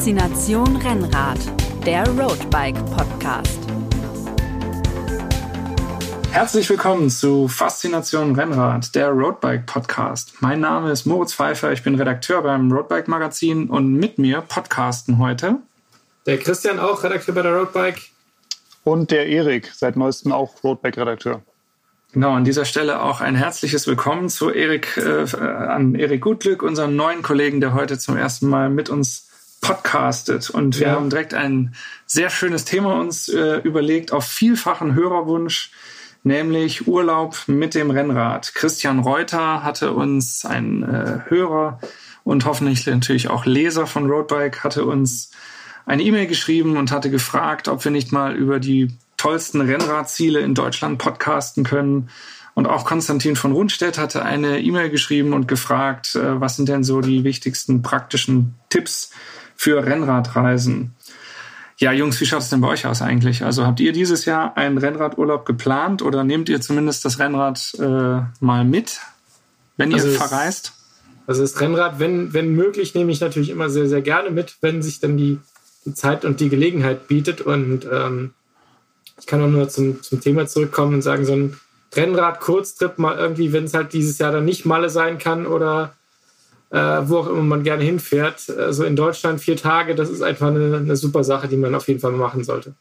Faszination Rennrad, der Roadbike Podcast. Herzlich willkommen zu Faszination Rennrad, der Roadbike Podcast. Mein Name ist Moritz Pfeiffer, ich bin Redakteur beim Roadbike Magazin und mit mir podcasten heute der Christian auch Redakteur bei der Roadbike und der Erik, seit neuestem auch Roadbike Redakteur. Genau, an dieser Stelle auch ein herzliches Willkommen zu Erik, äh, an Erik Gutglück, unseren neuen Kollegen, der heute zum ersten Mal mit uns podcastet. Und wir ja. haben direkt ein sehr schönes Thema uns äh, überlegt, auf vielfachen Hörerwunsch, nämlich Urlaub mit dem Rennrad. Christian Reuter hatte uns, ein äh, Hörer und hoffentlich natürlich auch Leser von Roadbike, hatte uns eine E-Mail geschrieben und hatte gefragt, ob wir nicht mal über die tollsten Rennradziele in Deutschland podcasten können. Und auch Konstantin von Rundstedt hatte eine E-Mail geschrieben und gefragt, äh, was sind denn so die wichtigsten praktischen Tipps für Rennradreisen. Ja, Jungs, wie schaut es denn bei euch aus eigentlich? Also habt ihr dieses Jahr einen Rennradurlaub geplant oder nehmt ihr zumindest das Rennrad äh, mal mit, wenn also ihr verreist? Also das Rennrad, wenn, wenn möglich, nehme ich natürlich immer sehr, sehr gerne mit, wenn sich dann die, die Zeit und die Gelegenheit bietet. Und ähm, ich kann auch nur zum, zum Thema zurückkommen und sagen, so ein Rennrad-Kurztrip mal irgendwie, wenn es halt dieses Jahr dann nicht Malle sein kann oder äh, wo auch immer man gerne hinfährt. Also in Deutschland vier Tage, das ist einfach eine, eine super Sache, die man auf jeden Fall machen sollte.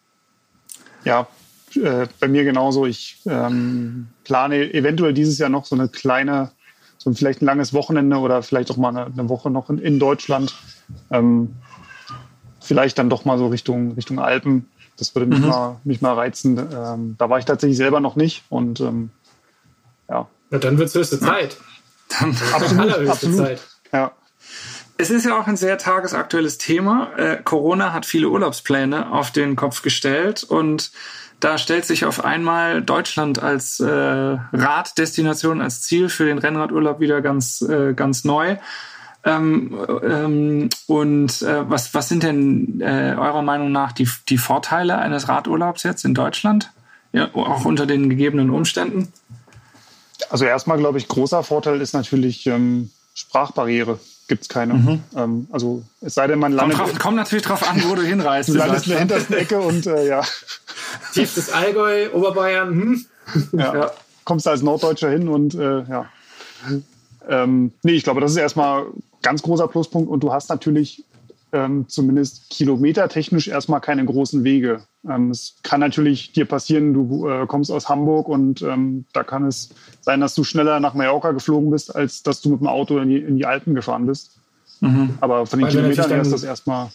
Ja, äh, bei mir genauso. Ich ähm, plane eventuell dieses Jahr noch so eine kleine, so vielleicht ein langes Wochenende oder vielleicht auch mal eine, eine Woche noch in, in Deutschland. Ähm, vielleicht dann doch mal so Richtung, Richtung Alpen. Das würde mich, mhm. mal, mich mal reizen. Ähm, da war ich tatsächlich selber noch nicht und ähm, ja. ja. Dann wird es höchste Zeit. Dann absolut, absolut. Zeit. Ja. Es ist ja auch ein sehr tagesaktuelles Thema. Äh, Corona hat viele Urlaubspläne auf den Kopf gestellt und da stellt sich auf einmal Deutschland als äh, Raddestination, als Ziel für den Rennradurlaub wieder ganz, äh, ganz neu. Ähm, ähm, und äh, was, was sind denn äh, eurer Meinung nach die, die Vorteile eines Radurlaubs jetzt in Deutschland? Ja, auch unter den gegebenen Umständen? Also erstmal glaube ich, großer Vorteil ist natürlich ähm, Sprachbarriere gibt es keine. Mhm. Ähm, also es sei denn, man landet. Kommt, drauf, kommt natürlich drauf an, wo du hinreist. du landest in der hintersten Ecke und äh, ja. Tiefstes Allgäu, Oberbayern. Hm? Ja. ja. Kommst als Norddeutscher hin und äh, ja. Ähm, nee, ich glaube, das ist erstmal ganz großer Pluspunkt und du hast natürlich ähm, zumindest kilometertechnisch erstmal keine großen Wege. Ähm, es kann natürlich dir passieren, du äh, kommst aus Hamburg und ähm, da kann es sein, dass du schneller nach Mallorca geflogen bist, als dass du mit dem Auto in die, in die Alpen gefahren bist. Mhm. Aber von den Weil Kilometern her ist das erstmal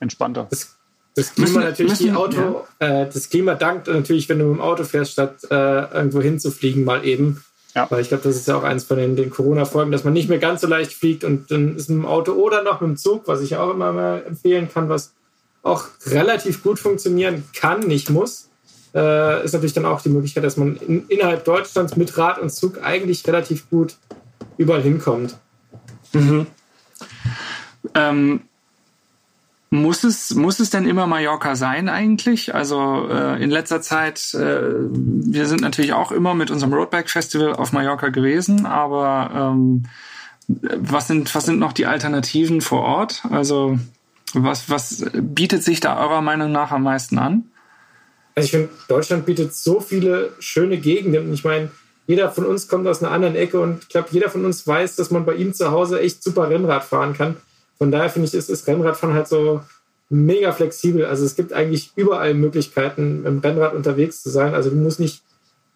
entspannter. Das, das Klima natürlich müssen, die Auto, ja. äh, das Klima dankt natürlich, wenn du mit dem Auto fährst, statt äh, irgendwo hinzufliegen, mal eben. Ja. Weil ich glaube, das ist ja auch eins von den, den Corona-Folgen, dass man nicht mehr ganz so leicht fliegt und dann ist mit dem Auto oder noch mit dem Zug, was ich auch immer mal empfehlen kann, was auch relativ gut funktionieren kann, nicht muss, äh, ist natürlich dann auch die Möglichkeit, dass man in, innerhalb Deutschlands mit Rad und Zug eigentlich relativ gut überall hinkommt. Mhm. Ähm, muss es, muss es denn immer Mallorca sein eigentlich? Also äh, in letzter Zeit, äh, wir sind natürlich auch immer mit unserem Roadbike Festival auf Mallorca gewesen, aber ähm, was sind, was sind noch die Alternativen vor Ort? Also was, was bietet sich da eurer Meinung nach am meisten an? Also ich finde, Deutschland bietet so viele schöne Gegenden. Ich meine, jeder von uns kommt aus einer anderen Ecke und ich glaube, jeder von uns weiß, dass man bei ihm zu Hause echt super Rennrad fahren kann. Von daher finde ich, ist das Rennradfahren halt so mega flexibel. Also es gibt eigentlich überall Möglichkeiten, dem Rennrad unterwegs zu sein. Also du musst nicht,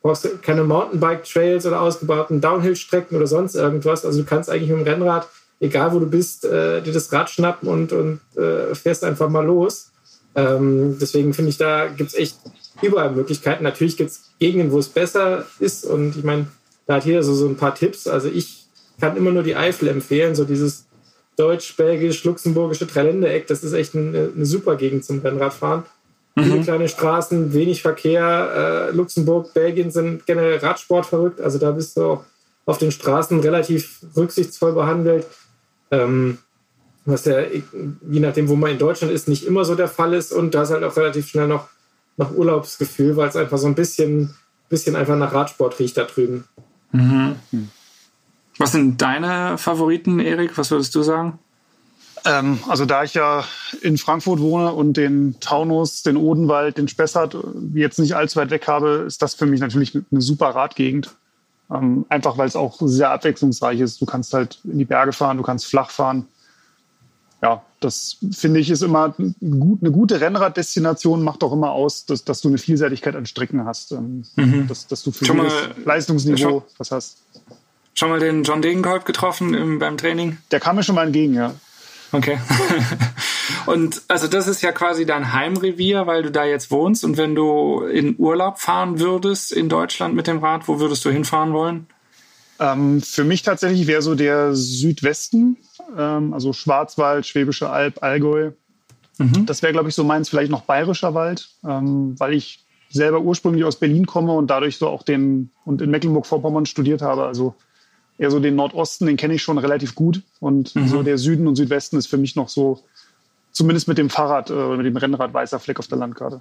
brauchst keine Mountainbike-Trails oder ausgebauten Downhill-Strecken oder sonst irgendwas. Also du kannst eigentlich mit dem Rennrad, egal wo du bist, äh, dir das Rad schnappen und, und äh, fährst einfach mal los. Ähm, deswegen finde ich, da gibt es echt überall Möglichkeiten. Natürlich gibt es Gegenden, wo es besser ist. Und ich meine, da hat jeder so, so ein paar Tipps. Also ich kann immer nur die Eifel empfehlen, so dieses deutsch-belgisch-luxemburgische Dreiländereck, das ist echt eine, eine, super Gegend zum Rennradfahren. Mhm. Viele kleine Straßen, wenig Verkehr. Äh, Luxemburg, Belgien sind generell Radsport verrückt. Also da bist du auch auf den Straßen relativ rücksichtsvoll behandelt. Ähm, was ja, je nachdem, wo man in Deutschland ist, nicht immer so der Fall ist. Und da ist halt auch relativ schnell noch, noch Urlaubsgefühl, weil es einfach so ein bisschen, bisschen einfach nach Radsport riecht da drüben. Mhm. Was sind deine Favoriten, Erik? Was würdest du sagen? Ähm, also da ich ja in Frankfurt wohne und den Taunus, den Odenwald, den Spessart jetzt nicht allzu weit weg habe, ist das für mich natürlich eine super Radgegend. Ähm, einfach weil es auch sehr abwechslungsreich ist. Du kannst halt in die Berge fahren, du kannst flach fahren. Ja, das finde ich ist immer gut, eine gute Rennraddestination macht auch immer aus, dass, dass du eine Vielseitigkeit an Strecken hast, ähm, mhm. dass, dass du für jedes Leistungsniveau schon, was hast. Schon mal den John Degenkolb getroffen im, beim Training? Der kam mir schon mal entgegen, ja. Okay. und also das ist ja quasi dein Heimrevier, weil du da jetzt wohnst. Und wenn du in Urlaub fahren würdest in Deutschland mit dem Rad, wo würdest du hinfahren wollen? Ähm, für mich tatsächlich wäre so der Südwesten, ähm, also Schwarzwald, Schwäbische Alb, Allgäu. Mhm. Das wäre, glaube ich, so meins, vielleicht noch Bayerischer Wald, ähm, weil ich selber ursprünglich aus Berlin komme und dadurch so auch den und in Mecklenburg-Vorpommern studiert habe. Also eher so den Nordosten, den kenne ich schon relativ gut. Und mhm. so der Süden und Südwesten ist für mich noch so, zumindest mit dem Fahrrad oder äh, mit dem Rennrad weißer Fleck auf der Landkarte.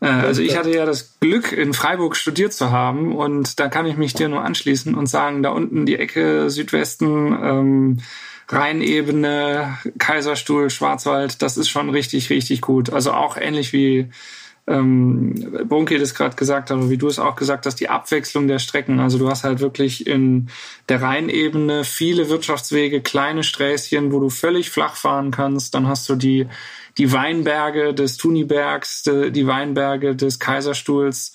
Äh, also ich hatte ja das Glück, in Freiburg studiert zu haben und da kann ich mich dir nur anschließen und sagen, da unten die Ecke Südwesten, ähm, Rheinebene, Kaiserstuhl, Schwarzwald, das ist schon richtig, richtig gut. Also auch ähnlich wie ähm, Bunke das gerade gesagt hat, wie du es auch gesagt hast, die Abwechslung der Strecken. Also du hast halt wirklich in der Rheinebene viele Wirtschaftswege, kleine Sträßchen, wo du völlig flach fahren kannst. Dann hast du die, die Weinberge des Tunibergs, die Weinberge des Kaiserstuhls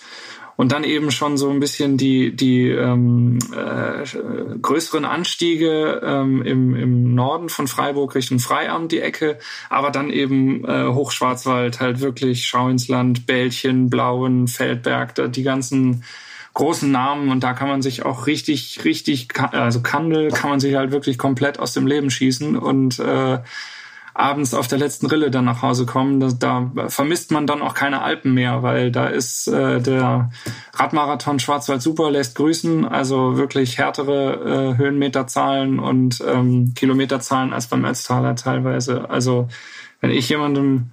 und dann eben schon so ein bisschen die, die ähm, äh, größeren Anstiege ähm, im, im Norden von Freiburg Richtung Freiamt die Ecke, aber dann eben äh, Hochschwarzwald, halt wirklich Schau ins Land, Bällchen, Blauen, Feldberg, da die ganzen großen Namen und da kann man sich auch richtig, richtig, also Kandel kann man sich halt wirklich komplett aus dem Leben schießen und äh, abends auf der letzten Rille dann nach Hause kommen. Da, da vermisst man dann auch keine Alpen mehr, weil da ist äh, der Radmarathon Schwarzwald Super lässt grüßen, also wirklich härtere äh, Höhenmeterzahlen und ähm, Kilometerzahlen als beim Ötztaler teilweise. Also wenn ich jemandem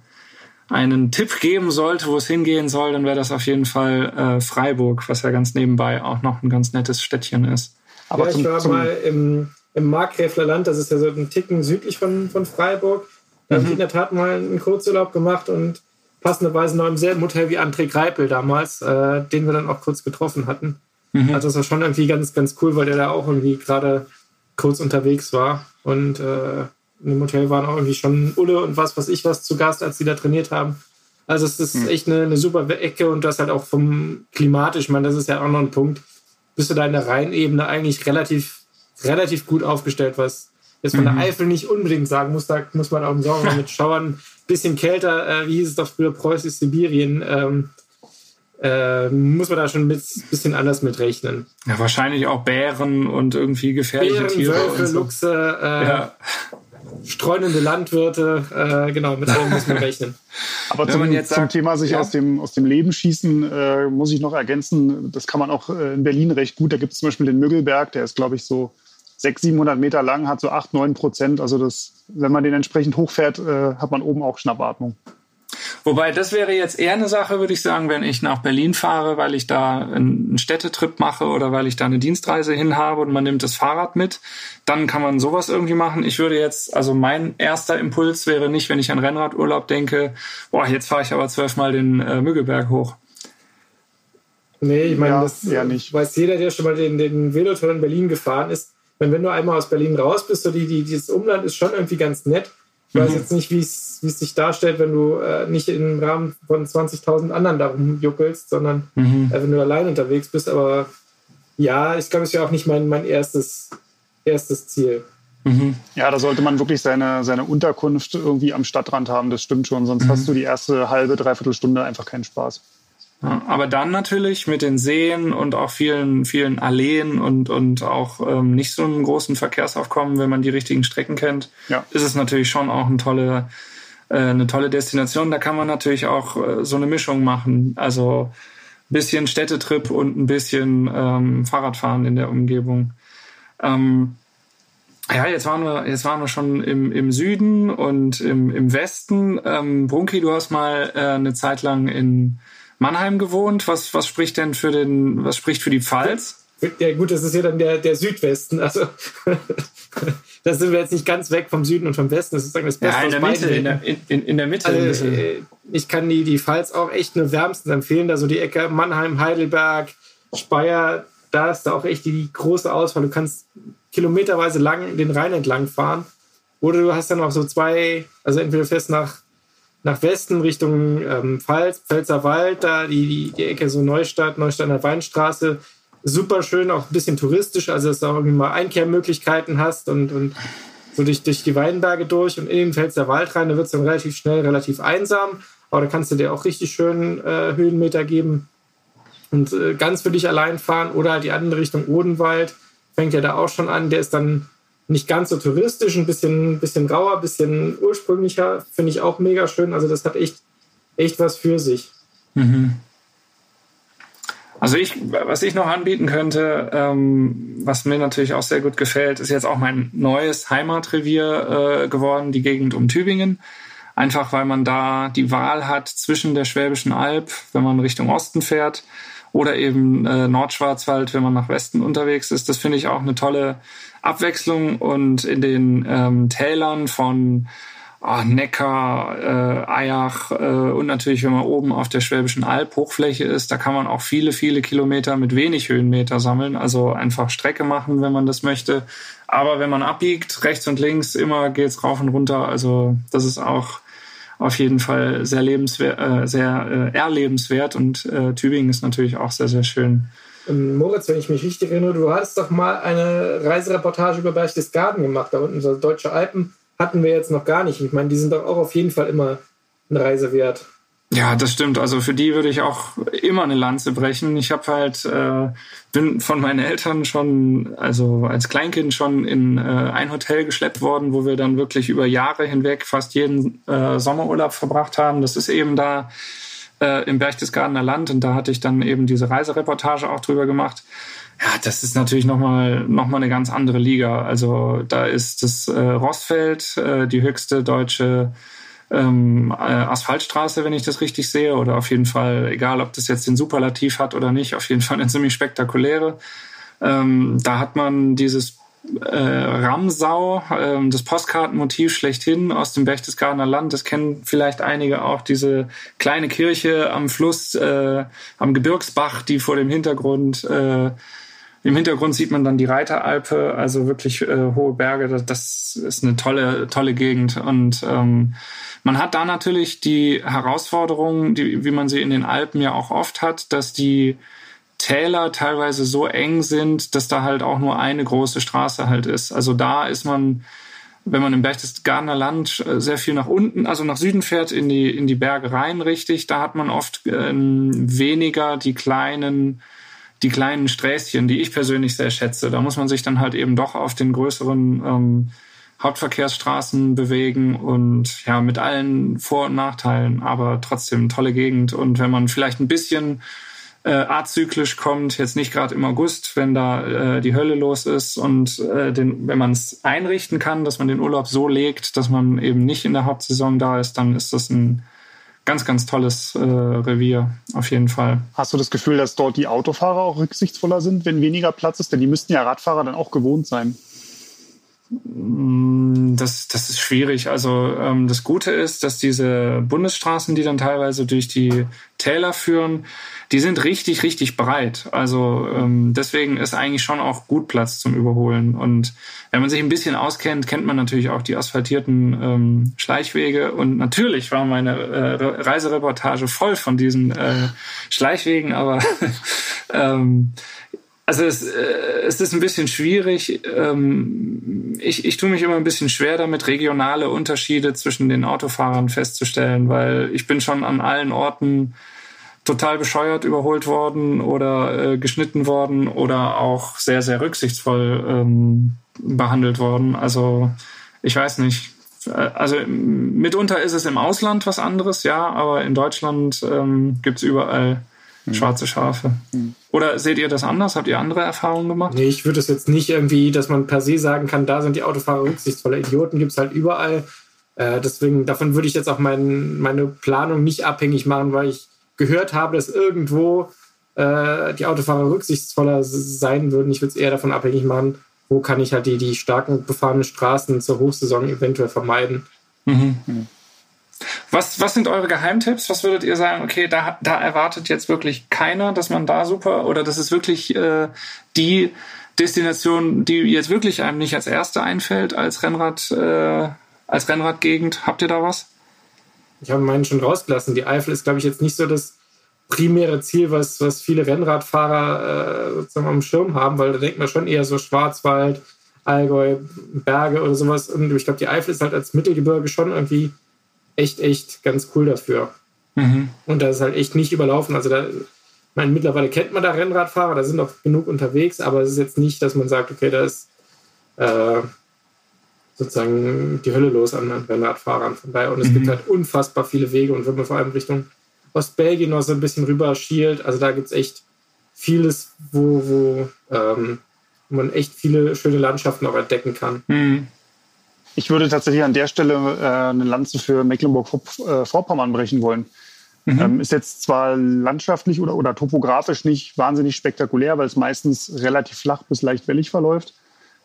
einen Tipp geben sollte, wo es hingehen soll, dann wäre das auf jeden Fall äh, Freiburg, was ja ganz nebenbei auch noch ein ganz nettes Städtchen ist. Aber ja, ich war mal im, im Markgräfler Land, das ist ja so ein Ticken südlich von, von Freiburg. Da mhm. habe ich in der Tat mal einen Kurzurlaub gemacht und passenderweise noch im selben Hotel wie André Greipel damals, äh, den wir dann auch kurz getroffen hatten. Mhm. Also das war schon irgendwie ganz, ganz cool, weil der da auch irgendwie gerade kurz unterwegs war. Und äh, in dem Hotel waren auch irgendwie schon Ulle und was weiß ich was zu Gast, als die da trainiert haben. Also es ist mhm. echt eine, eine, super Ecke und das halt auch vom klimatisch, ich meine, das ist ja auch noch ein Punkt, bist du da in der Rheinebene eigentlich relativ, relativ gut aufgestellt, was jetzt von mhm. der Eifel nicht unbedingt sagen muss, da muss man auch im Sommer mit Schauern, bisschen kälter, äh, wie hieß es doch früher, Preußisch Sibirien, ähm, äh, muss man da schon ein bisschen anders mit rechnen. Ja, wahrscheinlich auch Bären und irgendwie gefährliche Bären, Tiere. Wölfe, so. Luchse, äh, ja. streunende Landwirte, äh, genau, mit allem muss man rechnen. Aber zum, jetzt sagt, zum Thema sich ja. aus, dem, aus dem Leben schießen, äh, muss ich noch ergänzen, das kann man auch äh, in Berlin recht gut. Da gibt es zum Beispiel den Müggelberg, der ist, glaube ich, so 600, 700 Meter lang, hat so 8, 9 Prozent. Also das, wenn man den entsprechend hochfährt, äh, hat man oben auch Schnappatmung. Wobei, das wäre jetzt eher eine Sache, würde ich sagen, wenn ich nach Berlin fahre, weil ich da einen Städtetrip mache oder weil ich da eine Dienstreise hin habe und man nimmt das Fahrrad mit, dann kann man sowas irgendwie machen. Ich würde jetzt, also mein erster Impuls wäre nicht, wenn ich an Rennradurlaub denke, boah, jetzt fahre ich aber zwölfmal den äh, Müggelberg hoch. Nee, ich meine, ja, das ja nicht. weiß jeder, der schon mal den, den Velotour in Berlin gefahren ist wenn, wenn du einmal aus Berlin raus bist, so die, die, dieses Umland ist schon irgendwie ganz nett. Ich weiß mhm. jetzt nicht, wie es sich darstellt, wenn du äh, nicht im Rahmen von 20.000 anderen darum juckelst, sondern mhm. äh, wenn du allein unterwegs bist. Aber ja, ich glaube, es ist ja auch nicht mein, mein erstes, erstes Ziel. Mhm. Ja, da sollte man wirklich seine, seine Unterkunft irgendwie am Stadtrand haben, das stimmt schon, sonst mhm. hast du die erste halbe, dreiviertel Stunde einfach keinen Spaß. Aber dann natürlich mit den Seen und auch vielen, vielen Alleen und, und auch ähm, nicht so einem großen Verkehrsaufkommen, wenn man die richtigen Strecken kennt, ja. ist es natürlich schon auch eine tolle, äh, eine tolle Destination. Da kann man natürlich auch äh, so eine Mischung machen. Also ein bisschen Städtetrip und ein bisschen ähm, Fahrradfahren in der Umgebung. Ähm, ja, jetzt waren wir, jetzt waren wir schon im, im Süden und im, im Westen. Ähm, Brunki, du hast mal äh, eine Zeit lang in Mannheim gewohnt. Was, was spricht denn für den, was spricht für die Pfalz? ja gut, das ist ja dann der, der Südwesten. Also da sind wir jetzt nicht ganz weg vom Süden und vom Westen. Das ist sozusagen das Beste ja, in der Mitte, in der, in, in der Mitte. Also, äh, ich kann die, die Pfalz auch echt nur wärmstens empfehlen. Da so die Ecke Mannheim, Heidelberg, Speyer, da ist da auch echt die, die große Auswahl. Du kannst kilometerweise lang den Rhein entlang fahren. Oder du hast dann auch so zwei, also entweder fährst nach, nach Westen Richtung ähm, Pfalz, Pfälzer Wald, da die, die, Ecke so Neustadt, Neustadter Weinstraße, super schön, auch ein bisschen touristisch, also dass du auch irgendwie mal Einkehrmöglichkeiten hast und, und so durch, durch die Weinberge durch und in den Pfälzer Wald rein, da wird es dann relativ schnell relativ einsam, aber da kannst du dir auch richtig schön äh, Höhenmeter geben und äh, ganz für dich allein fahren oder halt die andere Richtung Odenwald, fängt ja da auch schon an, der ist dann nicht ganz so touristisch, ein bisschen, bisschen grauer, ein bisschen ursprünglicher, finde ich auch mega schön, also das hat echt, echt was für sich. Mhm. Also ich, was ich noch anbieten könnte, ähm, was mir natürlich auch sehr gut gefällt, ist jetzt auch mein neues Heimatrevier äh, geworden, die Gegend um Tübingen. Einfach weil man da die Wahl hat zwischen der Schwäbischen Alb, wenn man Richtung Osten fährt, oder eben äh, Nordschwarzwald, wenn man nach Westen unterwegs ist. Das finde ich auch eine tolle Abwechslung. Und in den ähm, Tälern von oh, Neckar, äh, Eyach äh, und natürlich, wenn man oben auf der Schwäbischen Alb Hochfläche ist, da kann man auch viele, viele Kilometer mit wenig Höhenmeter sammeln. Also einfach Strecke machen, wenn man das möchte. Aber wenn man abbiegt, rechts und links, immer geht's rauf und runter. Also das ist auch auf jeden Fall sehr lebenswert, äh, sehr äh, erlebenswert und äh, Tübingen ist natürlich auch sehr, sehr schön. Ähm, Moritz, wenn ich mich richtig erinnere, du hattest doch mal eine Reisereportage über Berchtesgaden gemacht, da unten so Deutsche Alpen hatten wir jetzt noch gar nicht. Ich meine, die sind doch auch auf jeden Fall immer eine Reise wert. Ja, das stimmt. Also für die würde ich auch immer eine Lanze brechen. Ich habe halt äh, bin von meinen Eltern schon, also als Kleinkind schon in äh, ein Hotel geschleppt worden, wo wir dann wirklich über Jahre hinweg fast jeden äh, Sommerurlaub verbracht haben. Das ist eben da äh, im Berchtesgadener Land und da hatte ich dann eben diese Reisereportage auch drüber gemacht. Ja, das ist natürlich nochmal noch mal eine ganz andere Liga. Also da ist das äh, Rossfeld, äh, die höchste deutsche ähm, äh, Asphaltstraße, wenn ich das richtig sehe, oder auf jeden Fall, egal ob das jetzt den Superlativ hat oder nicht, auf jeden Fall eine ziemlich spektakuläre. Ähm, da hat man dieses äh, Ramsau, äh, das Postkartenmotiv schlechthin aus dem Berchtesgadener Land. Das kennen vielleicht einige auch, diese kleine Kirche am Fluss, äh, am Gebirgsbach, die vor dem Hintergrund äh, im Hintergrund sieht man dann die Reiteralpe, also wirklich äh, hohe Berge. Das, das, ist eine tolle, tolle Gegend. Und ähm, man hat da natürlich die Herausforderung, die, wie man sie in den Alpen ja auch oft hat, dass die Täler teilweise so eng sind, dass da halt auch nur eine große Straße halt ist. Also da ist man, wenn man im Berchtesgadener Land äh, sehr viel nach unten, also nach Süden fährt, in die, in die Berge rein, richtig, da hat man oft ähm, weniger die kleinen die kleinen Sträßchen, die ich persönlich sehr schätze. Da muss man sich dann halt eben doch auf den größeren ähm, Hauptverkehrsstraßen bewegen und ja, mit allen Vor- und Nachteilen, aber trotzdem tolle Gegend. Und wenn man vielleicht ein bisschen äh, azyklisch kommt, jetzt nicht gerade im August, wenn da äh, die Hölle los ist und äh, den, wenn man es einrichten kann, dass man den Urlaub so legt, dass man eben nicht in der Hauptsaison da ist, dann ist das ein ganz, ganz tolles äh, Revier, auf jeden Fall. Hast du das Gefühl, dass dort die Autofahrer auch rücksichtsvoller sind, wenn weniger Platz ist? Denn die müssten ja Radfahrer dann auch gewohnt sein. Mm, das, das ist schwierig. Also ähm, das Gute ist, dass diese Bundesstraßen, die dann teilweise durch die Täler führen, die sind richtig, richtig breit. Also ähm, deswegen ist eigentlich schon auch gut Platz zum Überholen. Und wenn man sich ein bisschen auskennt, kennt man natürlich auch die asphaltierten ähm, Schleichwege. Und natürlich war meine äh, Reisereportage voll von diesen äh, Schleichwegen, aber ähm, also es, äh, es ist ein bisschen schwierig. Ähm, ich, ich tue mich immer ein bisschen schwer damit, regionale Unterschiede zwischen den Autofahrern festzustellen, weil ich bin schon an allen Orten total bescheuert überholt worden oder äh, geschnitten worden oder auch sehr, sehr rücksichtsvoll ähm, behandelt worden. Also ich weiß nicht. Also mitunter ist es im Ausland was anderes, ja, aber in Deutschland ähm, gibt es überall. Schwarze Schafe. Hm. Oder seht ihr das anders? Habt ihr andere Erfahrungen gemacht? Nee, ich würde es jetzt nicht irgendwie, dass man per se sagen kann, da sind die Autofahrer rücksichtsvolle Idioten, gibt es halt überall. Äh, deswegen, davon würde ich jetzt auch mein, meine Planung nicht abhängig machen, weil ich gehört habe, dass irgendwo äh, die Autofahrer rücksichtsvoller sein würden. Ich würde es eher davon abhängig machen, wo kann ich halt die, die starken befahrenen Straßen zur Hochsaison eventuell vermeiden. Mhm. Was, was sind eure Geheimtipps? Was würdet ihr sagen, okay, da, da erwartet jetzt wirklich keiner, dass man da super oder das ist wirklich äh, die Destination, die jetzt wirklich einem nicht als erste einfällt als Rennrad, äh, als Rennradgegend? Habt ihr da was? Ich habe meinen schon rausgelassen. Die Eifel ist, glaube ich, jetzt nicht so das primäre Ziel, was, was viele Rennradfahrer äh, sozusagen am Schirm haben, weil da denkt man schon eher so Schwarzwald, Allgäu, Berge oder sowas. Und ich glaube, die Eifel ist halt als Mittelgebirge schon irgendwie echt, echt ganz cool dafür. Mhm. Und da ist halt echt nicht überlaufen. Also da, meine, mittlerweile kennt man da Rennradfahrer, da sind auch genug unterwegs, aber es ist jetzt nicht, dass man sagt, okay, da ist äh, sozusagen die Hölle los an Rennradfahrern. Von daher, und es mhm. gibt halt unfassbar viele Wege und wenn man vor allem Richtung Ostbelgien noch so ein bisschen rüber schielt, also da gibt es echt vieles, wo, wo ähm, man echt viele schöne Landschaften auch entdecken kann. Mhm. Ich würde tatsächlich an der Stelle äh, eine Lanze für Mecklenburg-Vorpommern brechen wollen. Mhm. Ähm, ist jetzt zwar landschaftlich oder, oder topografisch nicht wahnsinnig spektakulär, weil es meistens relativ flach bis leicht wellig verläuft.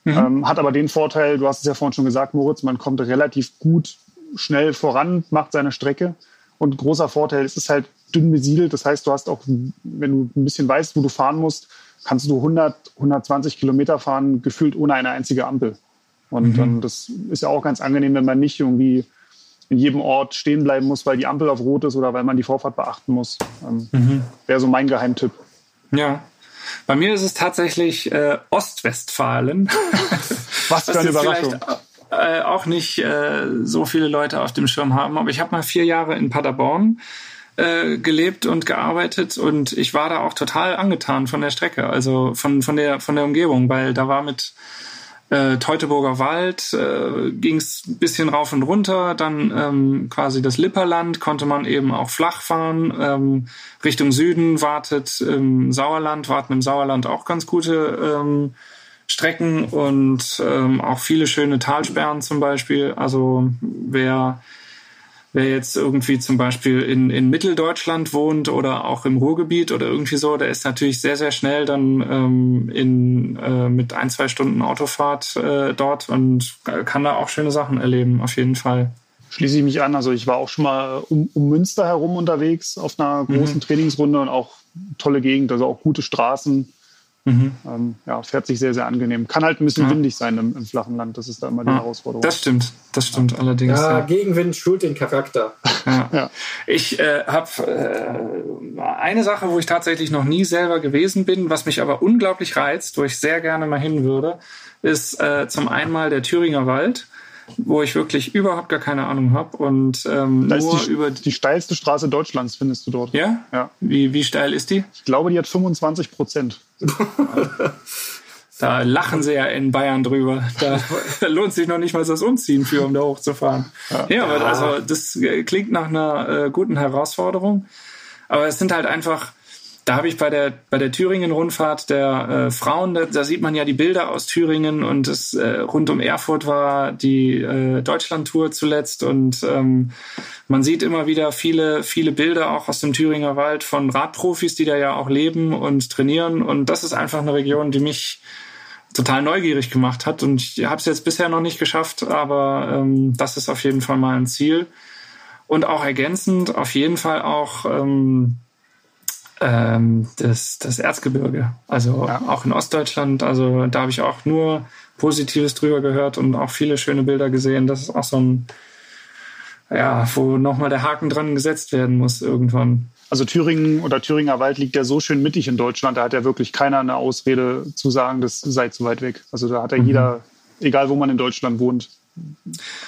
Mhm. Ähm, hat aber den Vorteil, du hast es ja vorhin schon gesagt, Moritz, man kommt relativ gut schnell voran, macht seine Strecke. Und großer Vorteil, es ist halt dünn besiedelt. Das heißt, du hast auch, wenn du ein bisschen weißt, wo du fahren musst, kannst du 100, 120 Kilometer fahren, gefühlt ohne eine einzige Ampel. Und mhm. ähm, das ist ja auch ganz angenehm, wenn man nicht irgendwie in jedem Ort stehen bleiben muss, weil die Ampel auf Rot ist oder weil man die Vorfahrt beachten muss. Ähm, mhm. Wäre so mein Geheimtipp. Ja. Bei mir ist es tatsächlich äh, Ostwestfalen. Was für eine Überraschung. Äh, auch nicht äh, so viele Leute auf dem Schirm haben, aber ich habe mal vier Jahre in Paderborn äh, gelebt und gearbeitet und ich war da auch total angetan von der Strecke, also von, von, der, von der Umgebung, weil da war mit äh, Teutoburger Wald äh, ging es ein bisschen rauf und runter, dann ähm, quasi das Lipperland konnte man eben auch flach fahren. Ähm, Richtung Süden wartet im Sauerland, warten im Sauerland auch ganz gute ähm, Strecken und ähm, auch viele schöne Talsperren zum Beispiel. Also wer wer jetzt irgendwie zum Beispiel in, in Mitteldeutschland wohnt oder auch im Ruhrgebiet oder irgendwie so, der ist natürlich sehr, sehr schnell dann ähm, in, äh, mit ein, zwei Stunden Autofahrt äh, dort und kann da auch schöne Sachen erleben, auf jeden Fall. Schließe ich mich an. Also ich war auch schon mal um, um Münster herum unterwegs auf einer großen mhm. Trainingsrunde und auch tolle Gegend, also auch gute Straßen. Mhm. Ähm, ja, fährt sich sehr, sehr angenehm. Kann halt ein bisschen ja. windig sein im, im, flachen Land. Das ist da immer die ja. Herausforderung. Das stimmt, das stimmt allerdings. Ja, ja. Gegenwind schult den Charakter. Ja. Ich äh, habe äh, eine Sache, wo ich tatsächlich noch nie selber gewesen bin, was mich aber unglaublich reizt, wo ich sehr gerne mal hin würde, ist äh, zum einen mal der Thüringer Wald wo ich wirklich überhaupt gar keine Ahnung habe und ähm, da nur die, über die steilste Straße Deutschlands findest du dort. Ja, ja. Wie wie steil ist die? Ich glaube, die hat 25 Prozent. da lachen sie ja in Bayern drüber. Da, da, lohnt sich noch nicht mal das Umziehen für, um da hochzufahren. Ja, ja aber also das klingt nach einer äh, guten Herausforderung. Aber es sind halt einfach da habe ich bei der bei der Thüringen-Rundfahrt der äh, Frauen, da, da, sieht man ja die Bilder aus Thüringen und es äh, rund um Erfurt war die äh, Deutschland-Tour zuletzt und ähm, man sieht immer wieder viele viele Bilder auch aus dem Thüringer Wald von Radprofis, die da ja auch leben und trainieren und das ist einfach eine Region, die mich total neugierig gemacht hat und ich habe es jetzt bisher noch nicht geschafft, aber ähm, das ist auf jeden Fall mal ein Ziel. Und auch ergänzend auf jeden Fall auch ähm, ähm, das, das Erzgebirge. Also ja. auch in Ostdeutschland. Also da habe ich auch nur Positives drüber gehört und auch viele schöne Bilder gesehen. Das ist auch so ein, ja, wo nochmal der Haken dran gesetzt werden muss irgendwann. Also Thüringen oder Thüringer Wald liegt ja so schön mittig in Deutschland, da hat ja wirklich keiner eine Ausrede zu sagen, das sei zu weit weg. Also da hat ja mhm. jeder, egal wo man in Deutschland wohnt,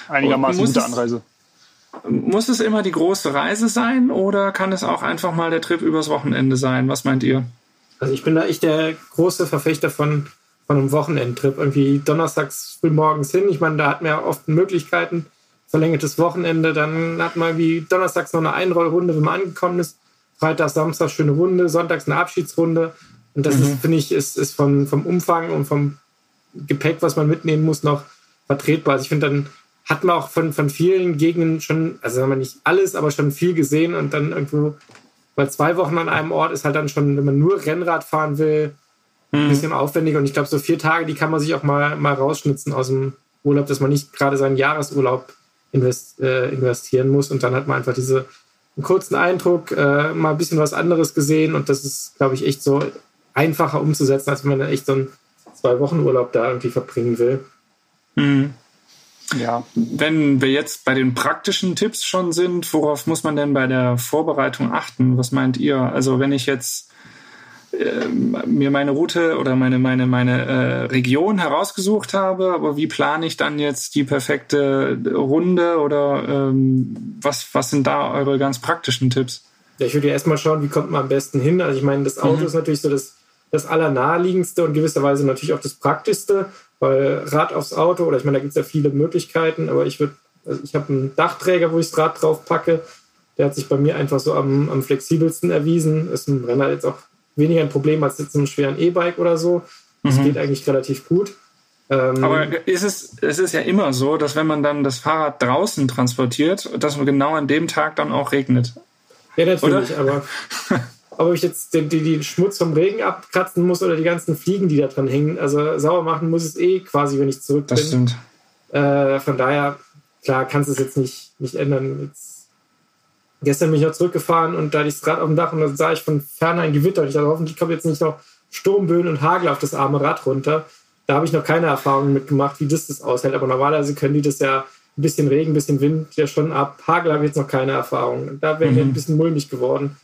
einigermaßen gute Anreise. Muss es immer die große Reise sein oder kann es auch einfach mal der Trip übers Wochenende sein? Was meint ihr? Also ich bin da echt der große Verfechter von, von einem Wochenendtrip. Irgendwie donnerstags früh morgens hin. Ich meine, da hat man ja oft Möglichkeiten. Verlängertes Wochenende, dann hat man wie donnerstags noch eine Einrollrunde, wenn man angekommen ist. Freitag, Samstag schöne Runde, sonntags eine Abschiedsrunde. Und das mhm. ist, finde ich, ist, ist von, vom Umfang und vom Gepäck, was man mitnehmen muss, noch vertretbar. Also ich finde dann hat man auch von, von vielen Gegenden schon, also sagen wir nicht alles, aber schon viel gesehen und dann irgendwo Weil zwei Wochen an einem Ort ist halt dann schon, wenn man nur Rennrad fahren will, ein mhm. bisschen aufwendig. Und ich glaube, so vier Tage, die kann man sich auch mal, mal rausschnitzen aus dem Urlaub, dass man nicht gerade seinen Jahresurlaub invest, äh, investieren muss. Und dann hat man einfach diese einen kurzen Eindruck, äh, mal ein bisschen was anderes gesehen. Und das ist, glaube ich, echt so einfacher umzusetzen, als wenn man dann echt so einen zwei Wochen Urlaub da irgendwie verbringen will. Mhm. Ja. Wenn wir jetzt bei den praktischen Tipps schon sind, worauf muss man denn bei der Vorbereitung achten? Was meint ihr? Also wenn ich jetzt äh, mir meine Route oder meine meine meine äh, Region herausgesucht habe, aber wie plane ich dann jetzt die perfekte Runde oder ähm, was was sind da eure ganz praktischen Tipps? Ja, ich würde erstmal schauen, wie kommt man am besten hin. Also ich meine, das Auto mhm. ist natürlich so das das Allernaheliegendste und gewisserweise natürlich auch das Praktischste, weil Rad aufs Auto, oder ich meine, da gibt es ja viele Möglichkeiten, aber ich würde, also ich habe einen Dachträger, wo ich das Rad drauf packe. Der hat sich bei mir einfach so am, am flexibelsten erwiesen. Ist ein Renner jetzt auch weniger ein Problem als jetzt einem schweren E-Bike oder so. Das mhm. geht eigentlich relativ gut. Ähm, aber ist es, es ist ja immer so, dass wenn man dann das Fahrrad draußen transportiert, dass man genau an dem Tag dann auch regnet. Ja, natürlich, oder? aber ob ich jetzt den, den, den, Schmutz vom Regen abkratzen muss oder die ganzen Fliegen, die da dran hängen. Also sauber machen muss es eh quasi, wenn ich zurück bin. Das stimmt. Äh, von daher, klar, kannst du es jetzt nicht, nicht ändern. Jetzt, gestern bin ich noch zurückgefahren und da hatte ich das Rad auf dem Dach und dann sah ich von ferne ein Gewitter. Und ich dachte, hoffentlich kommt jetzt nicht noch Sturmböen und Hagel auf das arme Rad runter. Da habe ich noch keine Erfahrung mitgemacht, wie das das aushält. Aber normalerweise können die das ja ein bisschen Regen, ein bisschen Wind ja schon ab. Hagel habe ich jetzt noch keine Erfahrung. Da wäre mhm. ein bisschen mulmig geworden.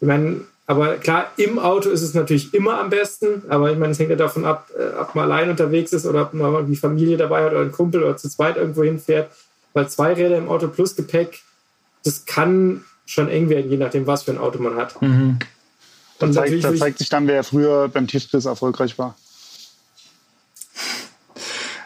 Ich meine, aber klar, im Auto ist es natürlich immer am besten, aber ich meine, es hängt ja davon ab, äh, ob man allein unterwegs ist oder ob man irgendwie Familie dabei hat oder ein Kumpel oder zu zweit irgendwo hinfährt. Weil zwei Räder im Auto plus Gepäck, das kann schon eng werden, je nachdem, was für ein Auto man hat. Mhm. Da, zeigt, da zeigt sich dann, wer früher beim Tiefbiss erfolgreich war.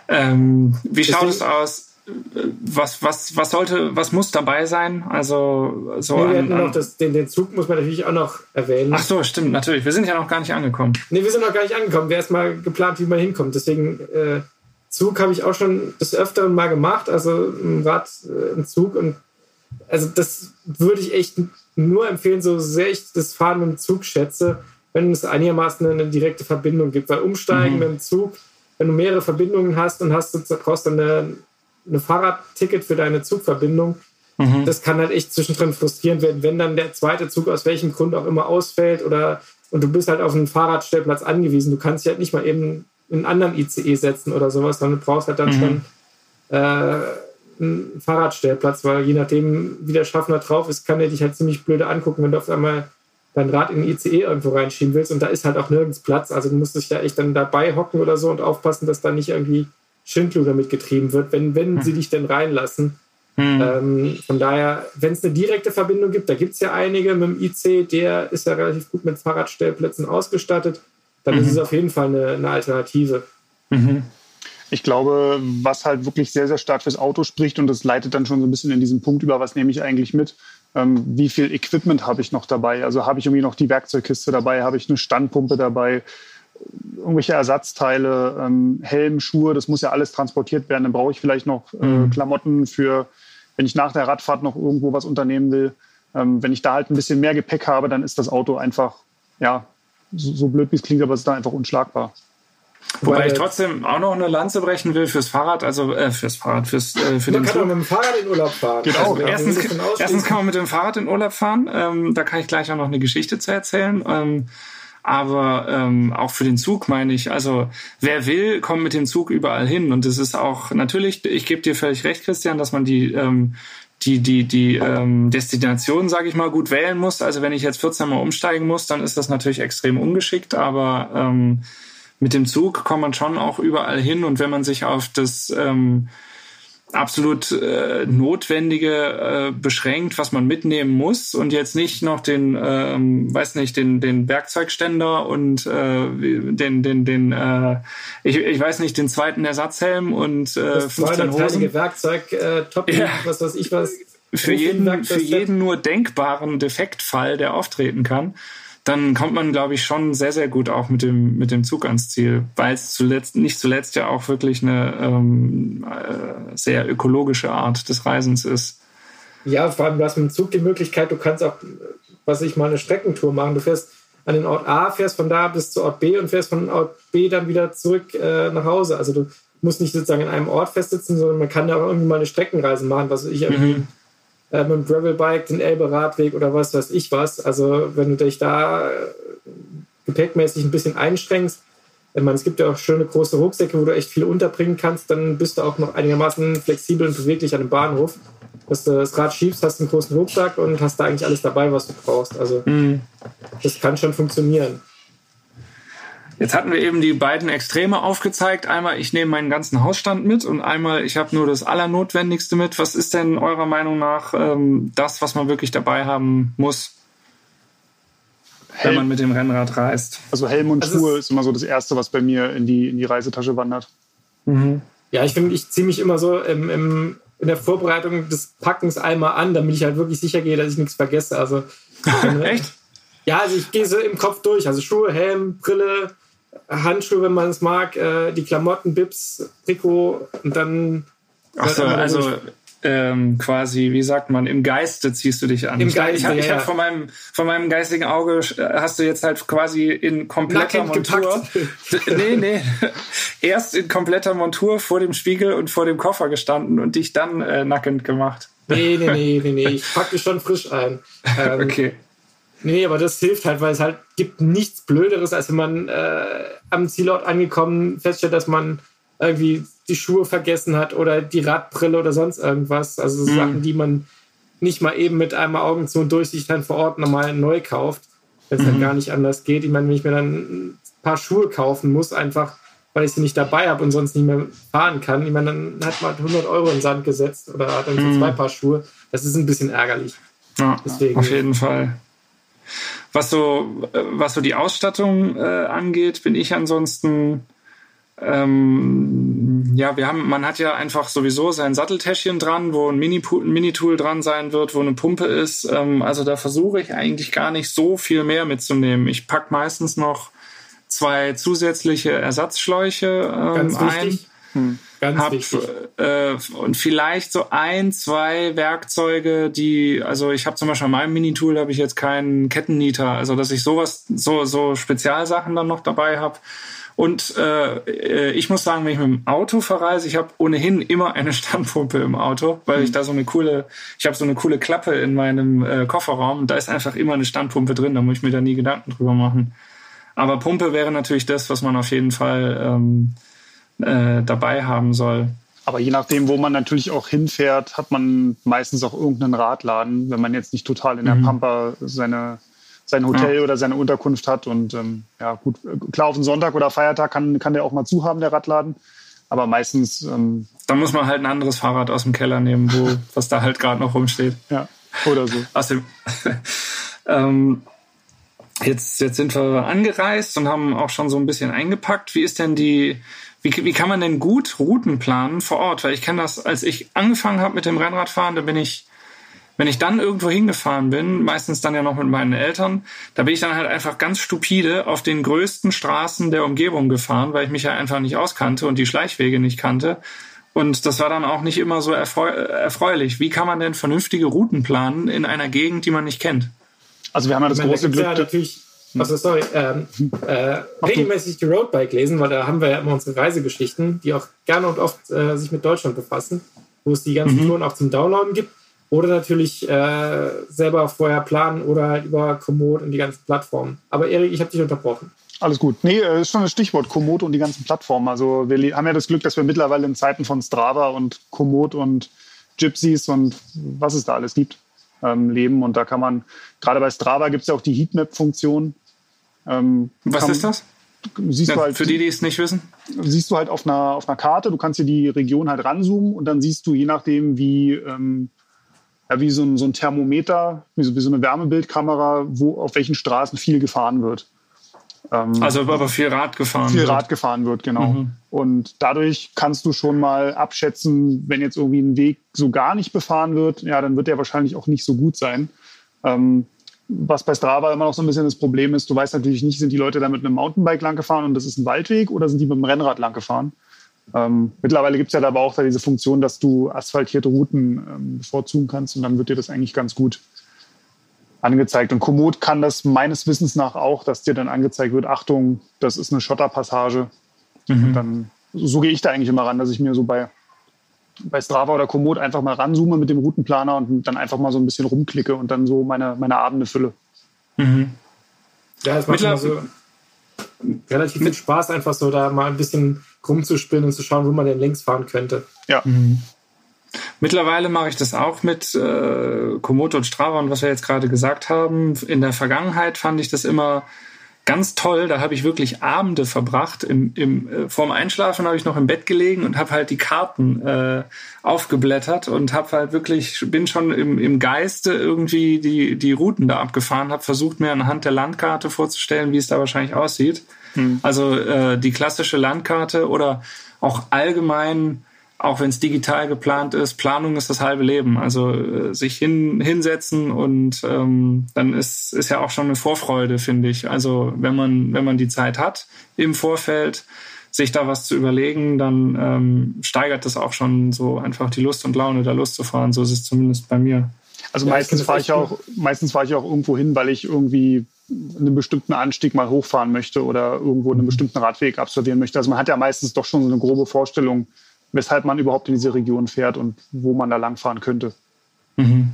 Ähm, wie schaut es aus? Was, was, was sollte, was muss dabei sein? Also so nee, an, an das, den, den Zug muss man natürlich auch noch erwähnen. Ach so, stimmt, natürlich. Wir sind ja noch gar nicht angekommen. Nee, wir sind noch gar nicht angekommen. Wer ist mal geplant, wie man hinkommt. Deswegen äh, Zug habe ich auch schon des Öfteren mal gemacht. Also ein Rad, äh, ein Zug und also das würde ich echt nur empfehlen, so sehr ich das Fahren mit dem Zug schätze, wenn es einigermaßen eine direkte Verbindung gibt. Weil umsteigen mhm. mit dem Zug, wenn du mehrere Verbindungen hast und hast, du brauchst dann eine ein Fahrradticket für deine Zugverbindung. Mhm. Das kann halt echt zwischendrin frustrierend werden, wenn dann der zweite Zug aus welchem Grund auch immer ausfällt oder und du bist halt auf einen Fahrradstellplatz angewiesen. Du kannst dich halt nicht mal eben in einen anderen ICE setzen oder sowas, sondern du brauchst halt dann mhm. schon äh, einen Fahrradstellplatz, weil je nachdem, wie der Schaffner drauf ist, kann er dich halt ziemlich blöde angucken, wenn du auf einmal dein Rad in den ICE irgendwo reinschieben willst und da ist halt auch nirgends Platz. Also du musst dich da echt dann dabei hocken oder so und aufpassen, dass da nicht irgendwie Schindluder mitgetrieben wird, wenn, wenn hm. sie dich denn reinlassen. Hm. Ähm, von daher, wenn es eine direkte Verbindung gibt, da gibt es ja einige mit dem IC, der ist ja relativ gut mit Fahrradstellplätzen ausgestattet, dann mhm. ist es auf jeden Fall eine, eine Alternative. Mhm. Ich glaube, was halt wirklich sehr, sehr stark fürs Auto spricht und das leitet dann schon so ein bisschen in diesen Punkt über, was nehme ich eigentlich mit? Ähm, wie viel Equipment habe ich noch dabei? Also habe ich irgendwie noch die Werkzeugkiste dabei? Habe ich eine Standpumpe dabei? Irgendwelche Ersatzteile, ähm, Helm, Schuhe, das muss ja alles transportiert werden. Dann brauche ich vielleicht noch äh, mhm. Klamotten für, wenn ich nach der Radfahrt noch irgendwo was unternehmen will. Ähm, wenn ich da halt ein bisschen mehr Gepäck habe, dann ist das Auto einfach, ja, so, so blöd wie es klingt, aber es ist da einfach unschlagbar. Wobei ich trotzdem auch noch eine Lanze brechen will fürs Fahrrad, also äh, fürs Fahrrad, fürs äh, für man den kann auch mit dem Fahrrad in Urlaub fahren. Genau. Also, erstens, erstens kann man mit dem Fahrrad in Urlaub fahren. Ähm, da kann ich gleich auch noch eine Geschichte zu erzählen. Ähm, aber ähm, auch für den Zug meine ich, also wer will, kommt mit dem Zug überall hin. Und es ist auch natürlich, ich gebe dir völlig recht, Christian, dass man die ähm, die die die ähm, Destination, sage ich mal, gut wählen muss. Also wenn ich jetzt 14 Mal umsteigen muss, dann ist das natürlich extrem ungeschickt. Aber ähm, mit dem Zug kommt man schon auch überall hin. Und wenn man sich auf das ähm, absolut äh, Notwendige äh, beschränkt, was man mitnehmen muss und jetzt nicht noch den, ähm, weiß nicht, den den Werkzeugständer und äh, den den den äh, ich, ich weiß nicht den zweiten Ersatzhelm und äh, das 15 Hosen. Werkzeug, äh, Top, ja. was weiß ich was. Für jeden, für jeden nur denkbaren Defektfall, der auftreten kann dann kommt man, glaube ich, schon sehr, sehr gut auch mit dem, mit dem Zug ans Ziel, weil es zuletzt, nicht zuletzt ja auch wirklich eine ähm, äh, sehr ökologische Art des Reisens ist. Ja, vor allem du hast mit dem Zug die Möglichkeit, du kannst auch was ich mal eine Streckentour machen. Du fährst an den Ort A, fährst von da bis zu Ort B und fährst von Ort B dann wieder zurück äh, nach Hause. Also du musst nicht sozusagen in einem Ort festsitzen, sondern man kann da auch irgendwie mal eine Streckenreise machen, was ich irgendwie mhm. Äh, mit dem Gravelbike, den Elbe-Radweg oder was weiß ich was. Also wenn du dich da äh, gepäckmäßig ein bisschen einschränkst, ich meine, es gibt ja auch schöne große Rucksäcke, wo du echt viel unterbringen kannst, dann bist du auch noch einigermaßen flexibel und beweglich an dem Bahnhof. Dass du das Rad schiebst, hast einen großen Rucksack und hast da eigentlich alles dabei, was du brauchst. Also mhm. das kann schon funktionieren. Jetzt hatten wir eben die beiden Extreme aufgezeigt. Einmal, ich nehme meinen ganzen Hausstand mit und einmal, ich habe nur das Allernotwendigste mit. Was ist denn eurer Meinung nach ähm, das, was man wirklich dabei haben muss? Helm. wenn man mit dem Rennrad reist. Also Helm und also Schuhe ist immer so das Erste, was bei mir in die, in die Reisetasche wandert. Mhm. Ja, ich finde, ich ziehe mich immer so im, im, in der Vorbereitung des Packens einmal an, damit ich halt wirklich sicher gehe, dass ich nichts vergesse. Also, Echt? Ja, also ich gehe so im Kopf durch. Also Schuhe, Helm, Brille, Handschuhe, wenn man es mag, äh, die Klamotten, Bips, Trikot und dann. Ach so, also ähm, quasi, wie sagt man, im Geiste ziehst du dich an. Im Geiste, ich habe ja, hab von, meinem, von meinem geistigen Auge äh, hast du jetzt halt quasi in kompletter Nackend Montur. nee, nee. Erst in kompletter Montur vor dem Spiegel und vor dem Koffer gestanden und dich dann äh, nackend gemacht. Nee, nee, nee, nee, nee. Ich packe dich schon frisch ein. Ähm, okay. Nee, aber das hilft halt, weil es halt gibt nichts Blöderes, als wenn man äh, am Zielort angekommen feststellt, dass man irgendwie die Schuhe vergessen hat oder die Radbrille oder sonst irgendwas. Also mhm. Sachen, die man nicht mal eben mit einem Augen zu und Durchsicht dann vor Ort nochmal neu kauft, wenn es mhm. dann gar nicht anders geht. Ich meine, wenn ich mir dann ein paar Schuhe kaufen muss, einfach weil ich sie nicht dabei habe und sonst nicht mehr fahren kann, ich meine, dann hat man 100 Euro in den Sand gesetzt oder hat dann mhm. zwei Paar Schuhe. Das ist ein bisschen ärgerlich. Ja, Deswegen, auf jeden Fall. Was so, äh, was so die Ausstattung äh, angeht, bin ich ansonsten ähm, ja, wir haben, man hat ja einfach sowieso sein Satteltäschchen dran, wo ein Mini-Tool dran sein wird, wo eine Pumpe ist. Ähm, also da versuche ich eigentlich gar nicht so viel mehr mitzunehmen. Ich pack meistens noch zwei zusätzliche Ersatzschläuche ähm, ein. Hm. Ganz hab. Äh, und vielleicht so ein, zwei Werkzeuge, die, also ich habe zum Beispiel an meinem Minitool habe ich jetzt keinen Kettennieter, also dass ich sowas, so, so Spezialsachen dann noch dabei habe. Und äh, äh, ich muss sagen, wenn ich mit dem Auto verreise, ich habe ohnehin immer eine Standpumpe im Auto, weil mhm. ich da so eine coole, ich habe so eine coole Klappe in meinem äh, Kofferraum und da ist einfach immer eine Standpumpe drin, da muss ich mir da nie Gedanken drüber machen. Aber Pumpe wäre natürlich das, was man auf jeden Fall ähm, äh, dabei haben soll. Aber je nachdem, wo man natürlich auch hinfährt, hat man meistens auch irgendeinen Radladen, wenn man jetzt nicht total in der mhm. Pampa seine sein Hotel ja. oder seine Unterkunft hat. Und ähm, ja, gut, klar, auf einen Sonntag oder Feiertag kann, kann der auch mal zu haben, der Radladen. Aber meistens. Ähm, Dann muss man halt ein anderes Fahrrad aus dem Keller nehmen, wo, was da halt gerade noch rumsteht. Ja, oder so. Aus dem, ähm, jetzt, jetzt sind wir angereist und haben auch schon so ein bisschen eingepackt. Wie ist denn die, wie, wie kann man denn gut Routen planen vor Ort? Weil ich kann das, als ich angefangen habe mit dem Rennradfahren, da bin ich wenn ich dann irgendwo hingefahren bin, meistens dann ja noch mit meinen Eltern, da bin ich dann halt einfach ganz stupide auf den größten Straßen der Umgebung gefahren, weil ich mich ja einfach nicht auskannte und die Schleichwege nicht kannte. Und das war dann auch nicht immer so erfreu erfreulich. Wie kann man denn vernünftige Routen planen in einer Gegend, die man nicht kennt? Also wir haben ja das große Glück. Ja natürlich, also sorry, ähm, äh, regelmäßig die Roadbike lesen, weil da haben wir ja immer unsere Reisegeschichten, die auch gerne und oft äh, sich mit Deutschland befassen, wo es die ganzen mhm. Touren auch zum Downloaden gibt. Oder natürlich äh, selber vorher planen oder halt über Komoot und die ganzen Plattformen. Aber Erik, ich habe dich unterbrochen. Alles gut. Nee, äh, ist schon das Stichwort Komoot und die ganzen Plattformen. Also wir haben ja das Glück, dass wir mittlerweile in Zeiten von Strava und Komoot und Gypsies und was es da alles gibt, ähm, leben. Und da kann man, gerade bei Strava gibt es ja auch die Heatmap-Funktion. Ähm, was ist das? Siehst ja, du halt, für die, die es nicht wissen? Siehst du halt auf einer, auf einer Karte, du kannst dir die Region halt ranzoomen und dann siehst du, je nachdem, wie ähm, ja, wie so ein, so ein Thermometer, wie so, wie so eine Wärmebildkamera, wo auf welchen Straßen viel gefahren wird. Ähm, also aber viel Rad gefahren viel wird. Rad gefahren wird, genau. Mhm. Und dadurch kannst du schon mal abschätzen, wenn jetzt irgendwie ein Weg so gar nicht befahren wird, ja, dann wird der wahrscheinlich auch nicht so gut sein. Ähm, was bei Strava immer noch so ein bisschen das Problem ist, du weißt natürlich nicht, sind die Leute da mit einem Mountainbike lang gefahren und das ist ein Waldweg oder sind die mit dem Rennrad lang gefahren? Ähm, mittlerweile gibt es ja aber auch da diese Funktion, dass du asphaltierte Routen ähm, bevorzugen kannst und dann wird dir das eigentlich ganz gut angezeigt. Und Komoot kann das meines Wissens nach auch, dass dir dann angezeigt wird, Achtung, das ist eine Schotterpassage. Mhm. Und dann, so gehe ich da eigentlich immer ran, dass ich mir so bei, bei Strava oder Komoot einfach mal ranzoome mit dem Routenplaner und dann einfach mal so ein bisschen rumklicke und dann so meine, meine Abende fülle. Mhm. Ja, es macht immer so relativ viel Spaß, einfach so da mal ein bisschen rumzuspinnen und zu schauen, wo man denn längs fahren könnte. Ja. Mhm. Mittlerweile mache ich das auch mit äh, Komodo und Strava und was wir jetzt gerade gesagt haben. In der Vergangenheit fand ich das immer ganz toll. Da habe ich wirklich Abende verbracht. Im, im, äh, vorm Einschlafen habe ich noch im Bett gelegen und habe halt die Karten äh, aufgeblättert und habe halt wirklich, bin schon im, im Geiste irgendwie die, die Routen da abgefahren, habe versucht mir anhand der Landkarte vorzustellen, wie es da wahrscheinlich aussieht. Hm. Also äh, die klassische Landkarte oder auch allgemein auch wenn es digital geplant ist, Planung ist das halbe Leben. Also äh, sich hin, hinsetzen und ähm, dann ist, ist ja auch schon eine Vorfreude, finde ich. Also wenn man, wenn man die Zeit hat im Vorfeld, sich da was zu überlegen, dann ähm, steigert das auch schon so einfach die Lust und Laune, da Lust zu fahren. So ist es zumindest bei mir. Also ja, meistens fahre ich auch, meistens fahre ich auch irgendwo hin, weil ich irgendwie einen bestimmten Anstieg mal hochfahren möchte oder irgendwo einen bestimmten Radweg absolvieren möchte. Also man hat ja meistens doch schon so eine grobe Vorstellung, weshalb man überhaupt in diese Region fährt und wo man da langfahren könnte. Mhm.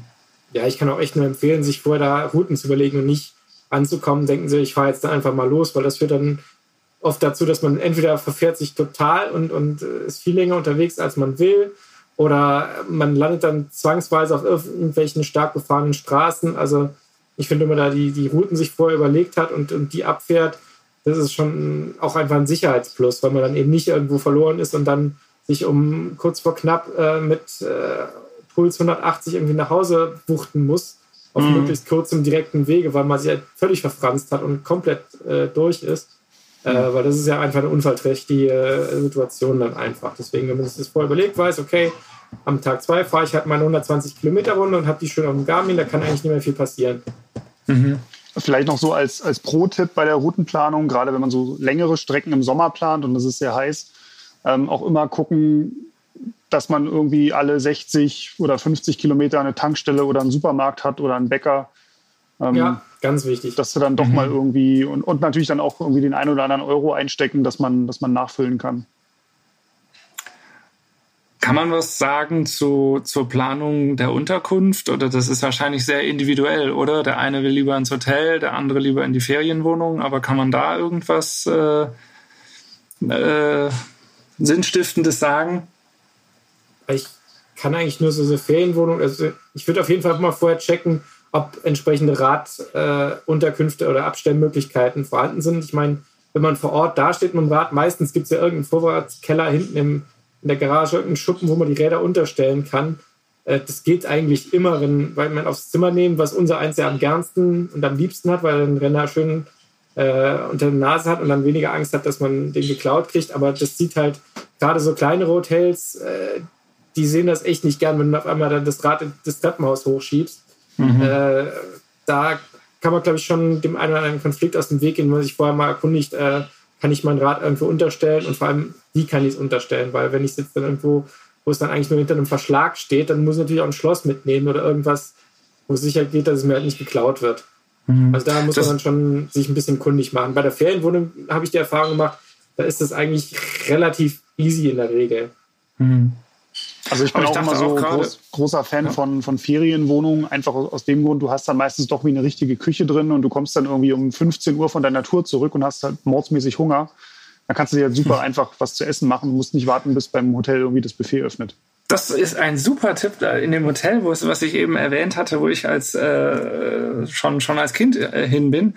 Ja, ich kann auch echt nur empfehlen, sich vorher da Routen zu überlegen und nicht anzukommen, denken Sie, ich fahre jetzt da einfach mal los, weil das führt dann oft dazu, dass man entweder verfährt sich total und, und ist viel länger unterwegs, als man will, oder man landet dann zwangsweise auf irgendwelchen stark befahrenen Straßen. Also ich finde, wenn man da die, die Routen sich vorher überlegt hat und, und die abfährt, das ist schon auch einfach ein Sicherheitsplus, weil man dann eben nicht irgendwo verloren ist und dann sich um kurz vor knapp äh, mit äh, Puls 180 irgendwie nach Hause wuchten muss, auf mhm. möglichst kurzem direkten Wege, weil man sich halt völlig verfranst hat und komplett äh, durch ist. Äh, mhm. weil das ist ja einfach eine unfallträchtige äh, Situation dann einfach. Deswegen, wenn man sich das vorher überlegt, weiß, okay, am Tag zwei fahre ich halt meine 120 Kilometer Runde und habe die schön auf dem Garmin, da kann eigentlich nicht mehr viel passieren. Mhm. Vielleicht noch so als, als Pro-Tipp bei der Routenplanung, gerade wenn man so längere Strecken im Sommer plant und es ist sehr heiß, ähm, auch immer gucken, dass man irgendwie alle 60 oder 50 Kilometer eine Tankstelle oder einen Supermarkt hat oder einen Bäcker. Ähm, ja, ganz wichtig. Dass du dann doch mhm. mal irgendwie und, und natürlich dann auch irgendwie den einen oder anderen Euro einstecken, dass man, dass man nachfüllen kann. Kann man was sagen zu, zur Planung der Unterkunft? Oder das ist wahrscheinlich sehr individuell, oder? Der eine will lieber ins Hotel, der andere lieber in die Ferienwohnung. Aber kann man da irgendwas äh, äh, Sinnstiftendes sagen? Ich kann eigentlich nur so eine Ferienwohnung, also ich würde auf jeden Fall mal vorher checken, ob entsprechende Radunterkünfte äh, oder Abstellmöglichkeiten vorhanden sind. Ich meine, wenn man vor Ort dasteht mit dem Rad, meistens gibt es ja irgendeinen Vorratskeller hinten im, in der Garage, irgendeinen Schuppen, wo man die Räder unterstellen kann. Äh, das geht eigentlich immer, wenn, weil man aufs Zimmer nehmen, was unser eins ja am gernsten und am liebsten hat, weil den Renner schön äh, unter der Nase hat und dann weniger Angst hat, dass man den geklaut kriegt. Aber das sieht halt gerade so kleinere Hotels, äh, die sehen das echt nicht gern, wenn du auf einmal dann das Rad das Treppenhaus hochschiebst. Mhm. Äh, da kann man, glaube ich, schon dem einen oder anderen Konflikt aus dem Weg gehen, wenn man sich vorher mal erkundigt, äh, kann ich mein Rad irgendwo unterstellen und vor allem, wie kann ich es unterstellen? Weil wenn ich jetzt dann irgendwo, wo es dann eigentlich nur hinter einem Verschlag steht, dann muss ich natürlich auch ein Schloss mitnehmen oder irgendwas, wo es sicher geht, dass es mir halt nicht geklaut wird. Mhm. Also da muss das man dann schon sich ein bisschen kundig machen. Bei der Ferienwohnung habe ich die Erfahrung gemacht, da ist das eigentlich relativ easy in der Regel. Mhm. Also ich bin ich auch immer so groß, großer Fan ja. von, von Ferienwohnungen, einfach aus dem Grund, du hast dann meistens doch wie eine richtige Küche drin und du kommst dann irgendwie um 15 Uhr von deiner Tour zurück und hast halt mordsmäßig Hunger. Dann kannst du dir halt super hm. einfach was zu essen machen, du musst nicht warten, bis beim Hotel irgendwie das Buffet öffnet. Das ist ein super Tipp in dem Hotel, wo es, was ich eben erwähnt hatte, wo ich als äh, schon schon als Kind äh, hin bin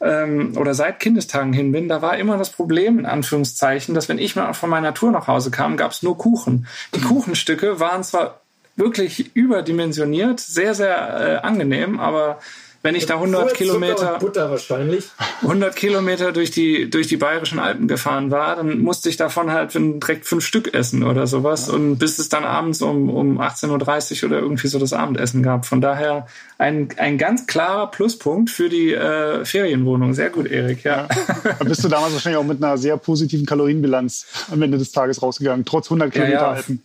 ähm, oder seit Kindestagen hin bin. Da war immer das Problem in Anführungszeichen, dass wenn ich mal von meiner Tour nach Hause kam, gab es nur Kuchen. Die Kuchenstücke waren zwar wirklich überdimensioniert, sehr sehr äh, angenehm, aber wenn ich da 100 Kilometer, Butter wahrscheinlich. 100 Kilometer durch die, durch die bayerischen Alpen gefahren war, dann musste ich davon halt direkt fünf Stück essen oder sowas. Ja. Und bis es dann abends um, um 18.30 Uhr oder irgendwie so das Abendessen gab. Von daher ein, ein ganz klarer Pluspunkt für die äh, Ferienwohnung. Sehr gut, Erik, ja. ja. Da bist du damals wahrscheinlich auch mit einer sehr positiven Kalorienbilanz am Ende des Tages rausgegangen, trotz 100 Kilometer ja, ja. Alpen.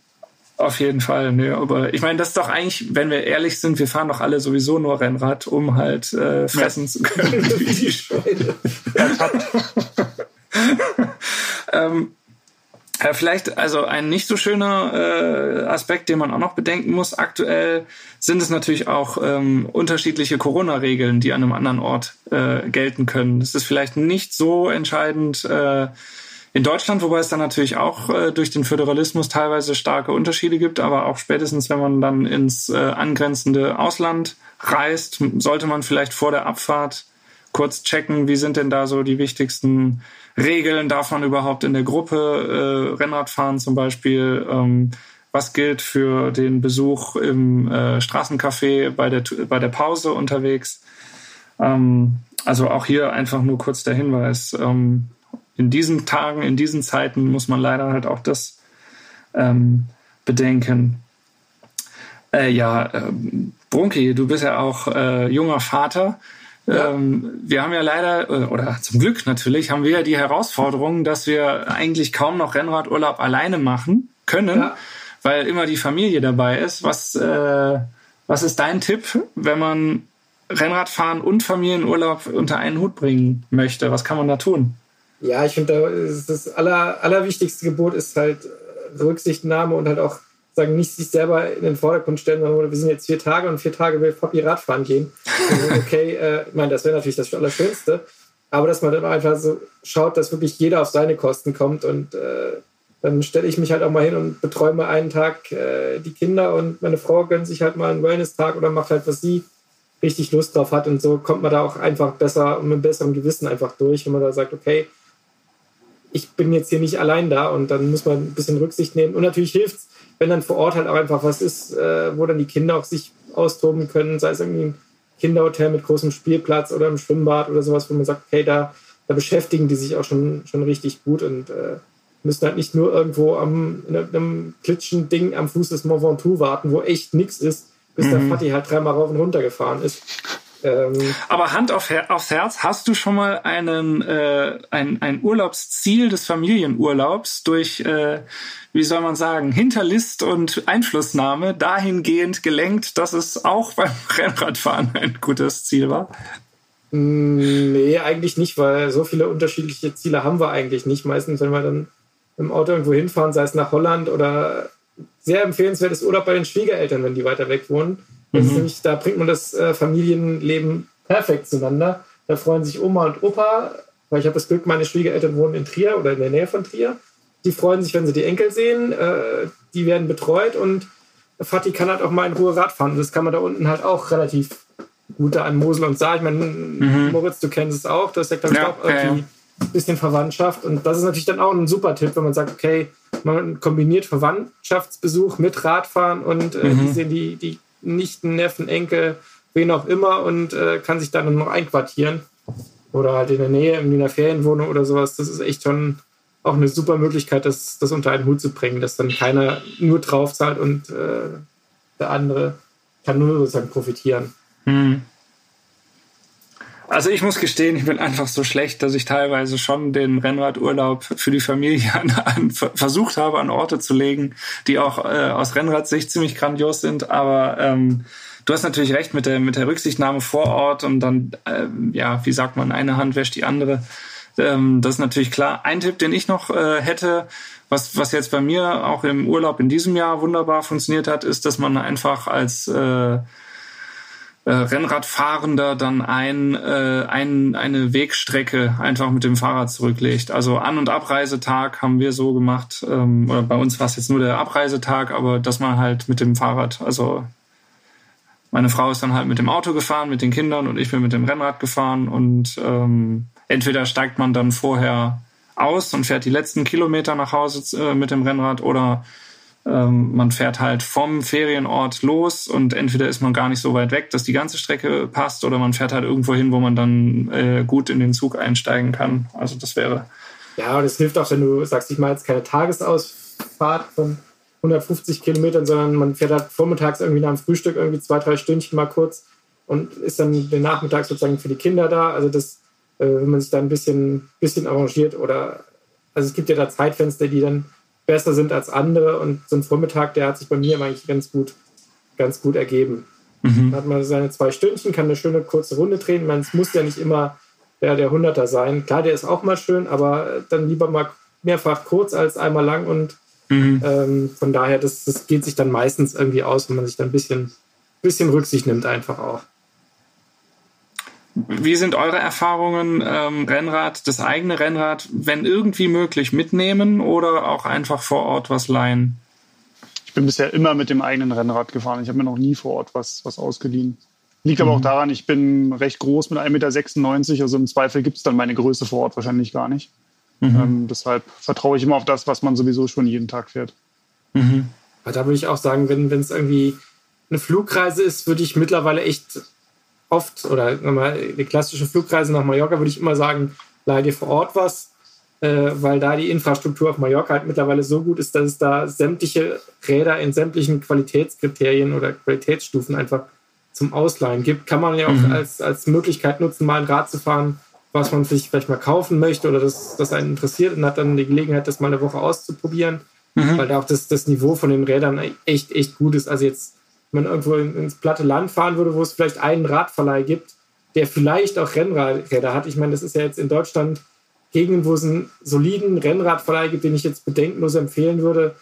Auf jeden Fall, ne. Aber ich meine, das ist doch eigentlich, wenn wir ehrlich sind, wir fahren doch alle sowieso nur Rennrad, um halt äh, fressen ja. zu können. Wie die Schweine. ähm, äh, vielleicht also ein nicht so schöner äh, Aspekt, den man auch noch bedenken muss. Aktuell sind es natürlich auch ähm, unterschiedliche Corona-Regeln, die an einem anderen Ort äh, gelten können. Das ist vielleicht nicht so entscheidend äh, in Deutschland, wobei es dann natürlich auch äh, durch den Föderalismus teilweise starke Unterschiede gibt, aber auch spätestens, wenn man dann ins äh, angrenzende Ausland reist, sollte man vielleicht vor der Abfahrt kurz checken, wie sind denn da so die wichtigsten Regeln, darf man überhaupt in der Gruppe äh, Rennrad fahren zum Beispiel, ähm, was gilt für den Besuch im äh, Straßencafé bei der, bei der Pause unterwegs. Ähm, also auch hier einfach nur kurz der Hinweis, ähm, in diesen Tagen, in diesen Zeiten muss man leider halt auch das ähm, bedenken. Äh, ja, äh, Brunki, du bist ja auch äh, junger Vater. Ja. Ähm, wir haben ja leider, äh, oder zum Glück natürlich, haben wir ja die Herausforderung, dass wir eigentlich kaum noch Rennradurlaub alleine machen können, ja. weil immer die Familie dabei ist. Was, äh, was ist dein Tipp, wenn man Rennradfahren und Familienurlaub unter einen Hut bringen möchte? Was kann man da tun? Ja, ich finde, das aller, allerwichtigste Gebot ist halt Rücksichtnahme und halt auch sagen, nicht sich selber in den Vordergrund stellen, sondern wir sind jetzt vier Tage und vier Tage will Papi Radfahren gehen. okay, äh, ich meine, das wäre natürlich das Allerschönste. Aber dass man dann einfach so schaut, dass wirklich jeder auf seine Kosten kommt und äh, dann stelle ich mich halt auch mal hin und beträume einen Tag äh, die Kinder und meine Frau gönnt sich halt mal einen Wellness-Tag oder macht halt, was sie richtig Lust drauf hat und so kommt man da auch einfach besser und mit einem besseren Gewissen einfach durch, wenn man da sagt, okay, ich bin jetzt hier nicht allein da und dann muss man ein bisschen Rücksicht nehmen. Und natürlich hilft es, wenn dann vor Ort halt auch einfach was ist, äh, wo dann die Kinder auch sich austoben können, sei es irgendwie ein Kinderhotel mit großem Spielplatz oder ein Schwimmbad oder sowas, wo man sagt, okay, da, da beschäftigen die sich auch schon, schon richtig gut und äh, müssen halt nicht nur irgendwo am, in einem klitschen Ding am Fuß des Mont Ventoux warten, wo echt nichts ist, bis mhm. der Fatih halt dreimal rauf und runter gefahren ist. Ähm, Aber Hand auf Her aufs Herz, hast du schon mal einen, äh, ein, ein Urlaubsziel des Familienurlaubs durch, äh, wie soll man sagen, Hinterlist und Einflussnahme dahingehend gelenkt, dass es auch beim Rennradfahren ein gutes Ziel war? Mm, nee, eigentlich nicht, weil so viele unterschiedliche Ziele haben wir eigentlich nicht. Meistens, wenn wir dann im Auto irgendwo hinfahren, sei es nach Holland oder sehr empfehlenswertes Urlaub bei den Schwiegereltern, wenn die weiter weg wohnen mhm. nämlich, da bringt man das äh, Familienleben perfekt zueinander. Da freuen sich Oma und Opa, weil ich habe das Glück, meine Schwiegereltern wohnen in Trier oder in der Nähe von Trier. Die freuen sich, wenn sie die Enkel sehen. Äh, die werden betreut und Fatih kann halt auch mal in Ruhe Rad fahren. Das kann man da unten halt auch relativ gut da an Mosel und Saar. Ich meine, mhm. Moritz, du kennst es auch. Das ist ja, glaube ich, ja, auch irgendwie ein bisschen Verwandtschaft. Und das ist natürlich dann auch ein super Tipp, wenn man sagt, okay, man kombiniert Verwandtschaftsbesuch mit Radfahren und äh, mhm. die sehen die, die Nichten, Neffen, Enkel, wen auch immer und äh, kann sich dann noch einquartieren. Oder halt in der Nähe, in einer Ferienwohnung oder sowas. Das ist echt schon auch eine super Möglichkeit, das, das unter einen Hut zu bringen, dass dann keiner nur drauf zahlt und äh, der andere kann nur sozusagen profitieren. Hm. Also ich muss gestehen, ich bin einfach so schlecht, dass ich teilweise schon den Rennradurlaub für die Familie an, an, versucht habe, an Orte zu legen, die auch äh, aus Rennradsicht ziemlich grandios sind. Aber ähm, du hast natürlich recht mit der, mit der Rücksichtnahme vor Ort und dann, äh, ja, wie sagt man, eine Hand wäscht die andere. Ähm, das ist natürlich klar. Ein Tipp, den ich noch äh, hätte, was, was jetzt bei mir auch im Urlaub in diesem Jahr wunderbar funktioniert hat, ist, dass man einfach als äh, äh, Rennradfahrender dann ein, äh, ein, eine Wegstrecke einfach mit dem Fahrrad zurücklegt. Also An- und Abreisetag haben wir so gemacht, ähm, oder bei uns war es jetzt nur der Abreisetag, aber dass man halt mit dem Fahrrad, also meine Frau ist dann halt mit dem Auto gefahren, mit den Kindern und ich bin mit dem Rennrad gefahren und ähm, entweder steigt man dann vorher aus und fährt die letzten Kilometer nach Hause äh, mit dem Rennrad oder ähm, man fährt halt vom Ferienort los und entweder ist man gar nicht so weit weg, dass die ganze Strecke passt, oder man fährt halt irgendwo hin, wo man dann äh, gut in den Zug einsteigen kann. Also das wäre. Ja, und es hilft auch, wenn du sagst, ich mache jetzt keine Tagesausfahrt von 150 Kilometern, sondern man fährt halt vormittags irgendwie nach dem Frühstück irgendwie zwei, drei Stündchen mal kurz und ist dann den Nachmittag sozusagen für die Kinder da. Also das, äh, wenn man sich da ein bisschen, bisschen arrangiert oder also es gibt ja da Zeitfenster, die dann besser sind als andere. Und so ein Vormittag, der hat sich bei mir eigentlich ganz gut, ganz gut ergeben. Mhm. Hat man seine zwei Stündchen, kann eine schöne kurze Runde drehen. Man, es muss ja nicht immer der, der Hunderter sein. Klar, der ist auch mal schön, aber dann lieber mal mehrfach kurz als einmal lang und mhm. ähm, von daher, das, das geht sich dann meistens irgendwie aus, wenn man sich dann ein bisschen, bisschen Rücksicht nimmt, einfach auch. Wie sind eure Erfahrungen, ähm, Rennrad, das eigene Rennrad, wenn irgendwie möglich, mitnehmen oder auch einfach vor Ort was leihen? Ich bin bisher immer mit dem eigenen Rennrad gefahren. Ich habe mir noch nie vor Ort was, was ausgeliehen. Liegt aber auch mhm. daran, ich bin recht groß mit 1,96 Meter, also im Zweifel gibt es dann meine Größe vor Ort wahrscheinlich gar nicht. Mhm. Ähm, deshalb vertraue ich immer auf das, was man sowieso schon jeden Tag fährt. Mhm. Da würde ich auch sagen, wenn es irgendwie eine Flugreise ist, würde ich mittlerweile echt oft, oder nochmal die klassische Flugreise nach Mallorca, würde ich immer sagen, leih dir vor Ort was, äh, weil da die Infrastruktur auf Mallorca halt mittlerweile so gut ist, dass es da sämtliche Räder in sämtlichen Qualitätskriterien oder Qualitätsstufen einfach zum Ausleihen gibt. Kann man ja auch mhm. als, als Möglichkeit nutzen, mal ein Rad zu fahren, was man sich vielleicht mal kaufen möchte oder das, das einen interessiert und hat dann die Gelegenheit, das mal eine Woche auszuprobieren, mhm. weil da auch das, das Niveau von den Rädern echt, echt gut ist. Also jetzt, man irgendwo ins platte Land fahren würde, wo es vielleicht einen Radverleih gibt, der vielleicht auch Rennräder hat. Ich meine, das ist ja jetzt in Deutschland Gegenden, wo es einen soliden Rennradverleih gibt, den ich jetzt bedenkenlos empfehlen würde.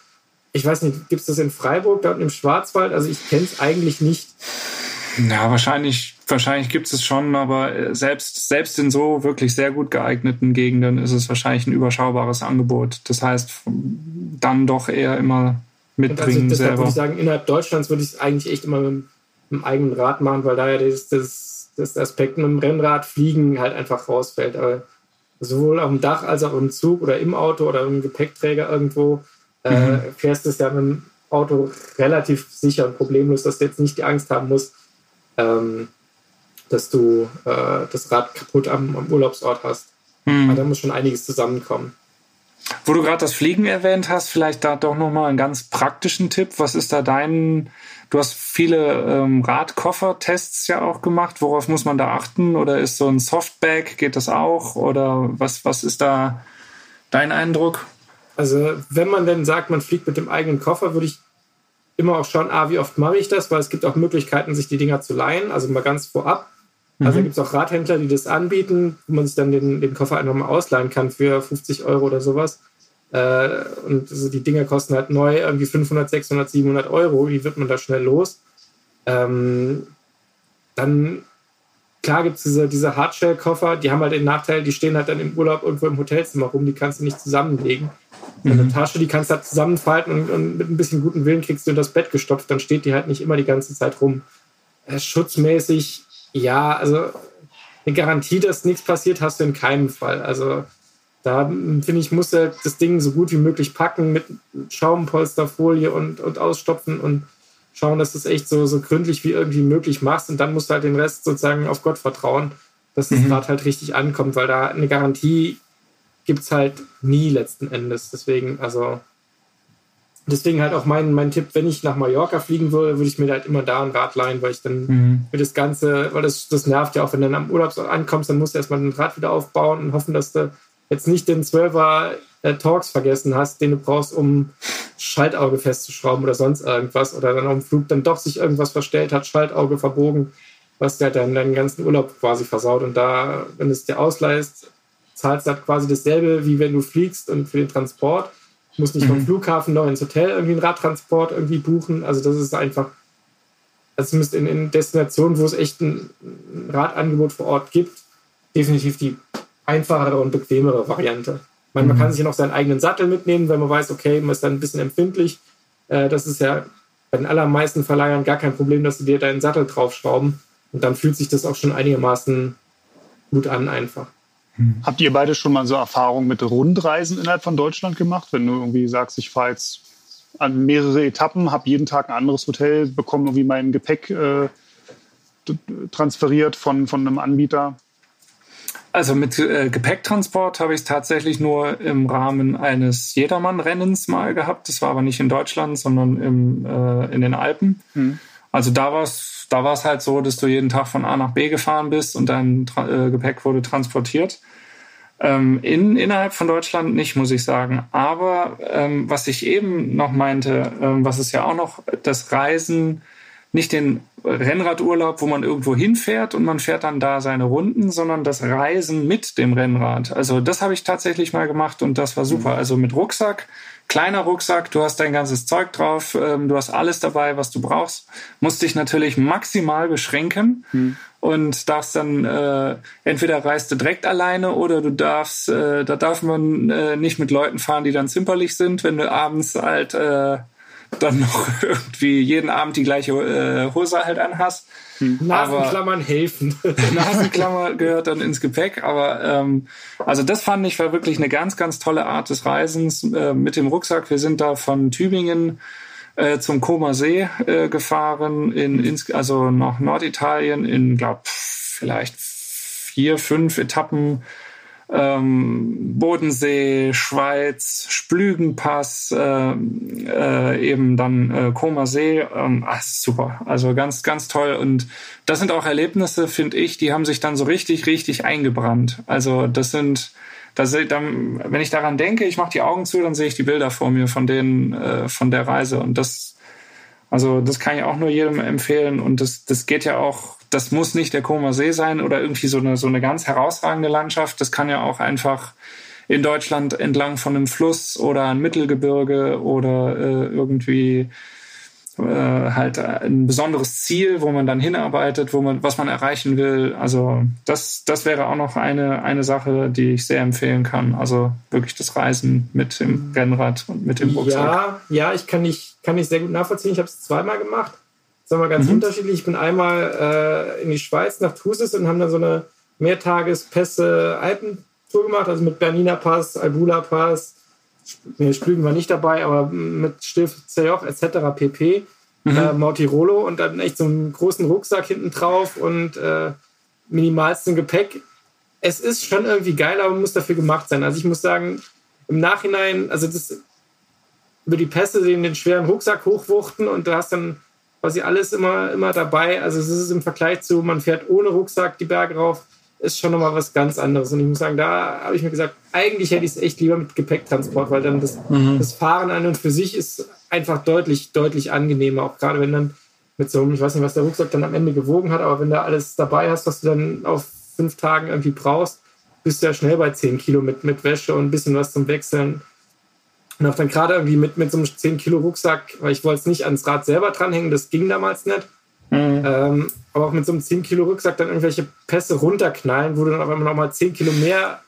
Ich weiß nicht, gibt es das in Freiburg, da unten im Schwarzwald? Also ich kenne es eigentlich nicht. Ja, wahrscheinlich, wahrscheinlich gibt es schon, aber äh, selbst, selbst in so wirklich sehr gut geeigneten Gegenden ist es wahrscheinlich ein überschaubares Angebot. Das heißt, dann doch eher immer mitbringen also selber. würde ich sagen, innerhalb Deutschlands würde ich es eigentlich echt immer mit, mit dem eigenen Rad machen, weil da ja das, das, das Aspekt mit dem Rennrad fliegen halt einfach rausfällt. Aber sowohl auf dem Dach als auch im Zug oder im Auto oder im Gepäckträger irgendwo äh, mhm. äh, fährst du es ja mit dem Auto relativ sicher und problemlos, dass du jetzt nicht die Angst haben musst, ähm, dass du äh, das Rad kaputt am, am Urlaubsort hast. Mhm. da muss schon einiges zusammenkommen. Wo du gerade das Fliegen erwähnt hast, vielleicht da doch nochmal einen ganz praktischen Tipp. Was ist da dein, du hast viele ähm, Radkoffer-Tests ja auch gemacht. Worauf muss man da achten? Oder ist so ein Softbag, geht das auch? Oder was, was ist da dein Eindruck? Also wenn man denn sagt, man fliegt mit dem eigenen Koffer, würde ich immer auch schauen, ah, wie oft mache ich das, weil es gibt auch Möglichkeiten, sich die Dinger zu leihen, also mal ganz vorab. Also mhm. gibt es auch Radhändler, die das anbieten, wo man sich dann den, den Koffer einfach mal ausleihen kann für 50 Euro oder sowas. Äh, und also die Dinger kosten halt neu irgendwie 500, 600, 700 Euro. Wie wird man da schnell los? Ähm, dann, klar gibt es diese, diese Hardshell-Koffer, die haben halt den Nachteil, die stehen halt dann im Urlaub irgendwo im Hotelzimmer rum, die kannst du nicht zusammenlegen. Mhm. Eine Tasche, die kannst du halt zusammenfalten und, und, mit ein bisschen guten Willen kriegst du in das Bett gestopft, dann steht die halt nicht immer die ganze Zeit rum. Äh, schutzmäßig, ja, also eine Garantie, dass nichts passiert, hast du in keinem Fall. Also da finde ich, muss er das Ding so gut wie möglich packen mit Schaumpolsterfolie und, und ausstopfen und schauen, dass du es echt so, so gründlich wie irgendwie möglich machst. Und dann musst du halt den Rest sozusagen auf Gott vertrauen, dass das mhm. Rad halt richtig ankommt, weil da eine Garantie gibt es halt nie letzten Endes. Deswegen, also, deswegen halt auch mein, mein Tipp, wenn ich nach Mallorca fliegen würde, würde ich mir halt immer da ein Rad leihen, weil ich dann mhm. für das Ganze, weil das, das nervt ja auch, wenn du dann am Urlaubsort ankommst, dann musst du erstmal ein Rad wieder aufbauen und hoffen, dass du jetzt nicht den 12er äh, Talks vergessen hast, den du brauchst, um Schaltauge festzuschrauben oder sonst irgendwas. Oder dann auf dem Flug dann doch sich irgendwas verstellt hat, Schaltauge verbogen, was dir halt dann deinen ganzen Urlaub quasi versaut. Und da, wenn du es dir ausleihst, zahlst halt quasi dasselbe, wie wenn du fliegst und für den Transport. Du musst nicht mhm. vom Flughafen noch ins Hotel irgendwie einen Radtransport irgendwie buchen. Also das ist einfach, also zumindest in, in Destinationen, wo es echt ein Radangebot vor Ort gibt, definitiv die einfachere und bequemere Variante. Man, mhm. man kann sich ja noch seinen eigenen Sattel mitnehmen, wenn man weiß, okay, man ist dann ein bisschen empfindlich. Äh, das ist ja bei den allermeisten Verleihern gar kein Problem, dass sie dir deinen Sattel draufschrauben. Und dann fühlt sich das auch schon einigermaßen gut an einfach. Hm. Habt ihr beide schon mal so Erfahrungen mit Rundreisen innerhalb von Deutschland gemacht? Wenn du irgendwie sagst, ich fahre jetzt an mehrere Etappen, habe jeden Tag ein anderes Hotel, bekomme irgendwie mein Gepäck äh, transferiert von, von einem Anbieter? Also mit äh, Gepäcktransport habe ich es tatsächlich nur im Rahmen eines Jedermann-Rennens mal gehabt. Das war aber nicht in Deutschland, sondern im, äh, in den Alpen. Hm. Also da war es da war's halt so, dass du jeden Tag von A nach B gefahren bist und dein äh, Gepäck wurde transportiert. Ähm, in, innerhalb von Deutschland nicht, muss ich sagen. Aber ähm, was ich eben noch meinte, ähm, was ist ja auch noch das Reisen, nicht den Rennradurlaub, wo man irgendwo hinfährt und man fährt dann da seine Runden, sondern das Reisen mit dem Rennrad. Also das habe ich tatsächlich mal gemacht und das war super. Also mit Rucksack, kleiner Rucksack, du hast dein ganzes Zeug drauf, ähm, du hast alles dabei, was du brauchst, musst dich natürlich maximal beschränken mhm. und darfst dann äh, entweder reist du direkt alleine oder du darfst, äh, da darf man äh, nicht mit Leuten fahren, die dann zimperlich sind, wenn du abends halt äh, dann noch irgendwie jeden Abend die gleiche äh, Hose halt anhast. Hm. Nasenklammern helfen. Nasenklammer gehört dann ins Gepäck, aber ähm, also das fand ich war wirklich eine ganz, ganz tolle Art des Reisens äh, mit dem Rucksack. Wir sind da von Tübingen äh, zum Koma See äh, gefahren, in, in, also nach Norditalien in, glaub, vielleicht vier, fünf Etappen ähm, Bodensee, Schweiz, Splügenpass, äh, äh, eben dann äh, Koma See. Ähm, ach, super. Also ganz, ganz toll. Und das sind auch Erlebnisse, finde ich, die haben sich dann so richtig, richtig eingebrannt. Also das sind, das, dann, wenn ich daran denke, ich mache die Augen zu, dann sehe ich die Bilder vor mir von denen, äh, von der Reise. Und das, also das kann ich auch nur jedem empfehlen. Und das, das geht ja auch das muss nicht der Koma See sein oder irgendwie so eine, so eine ganz herausragende Landschaft. Das kann ja auch einfach in Deutschland entlang von einem Fluss oder ein Mittelgebirge oder äh, irgendwie äh, halt ein besonderes Ziel, wo man dann hinarbeitet, wo man, was man erreichen will. Also das, das wäre auch noch eine, eine Sache, die ich sehr empfehlen kann. Also wirklich das Reisen mit dem Rennrad und mit dem Rucksack. Ja, ja, ich kann nicht, kann ich sehr gut nachvollziehen. Ich habe es zweimal gemacht sagen wir ganz mhm. unterschiedlich. Ich bin einmal äh, in die Schweiz nach Thusis und haben dann so eine Mehrtages-Pässe-Alpentour gemacht, also mit Bernina Pass, Albula Pass. Nee, Splügen war nicht dabei, aber mit Stilf Zejoch etc. pp. Mhm. Äh, Mortirolo und dann echt so einen großen Rucksack hinten drauf und äh, minimalsten Gepäck. Es ist schon irgendwie geil, aber muss dafür gemacht sein. Also ich muss sagen, im Nachhinein, also das über die Pässe den, den schweren Rucksack hochwuchten und du hast dann quasi alles immer, immer dabei. Also es ist im Vergleich zu, man fährt ohne Rucksack die Berge rauf, ist schon nochmal was ganz anderes. Und ich muss sagen, da habe ich mir gesagt, eigentlich hätte ich es echt lieber mit Gepäcktransport, weil dann das, mhm. das Fahren an und für sich ist einfach deutlich, deutlich angenehmer. Auch gerade wenn dann mit so einem, ich weiß nicht, was der Rucksack dann am Ende gewogen hat, aber wenn du alles dabei hast, was du dann auf fünf Tagen irgendwie brauchst, bist du ja schnell bei 10 Kilo mit, mit Wäsche und ein bisschen was zum Wechseln. Und auch dann gerade irgendwie mit, mit so einem 10 Kilo Rucksack, weil ich wollte es nicht ans Rad selber dranhängen, das ging damals nicht. Mhm. Ähm, aber auch mit so einem 10 Kilo Rucksack dann irgendwelche Pässe runterknallen, wo du dann auf einmal nochmal 10 Kilo mehr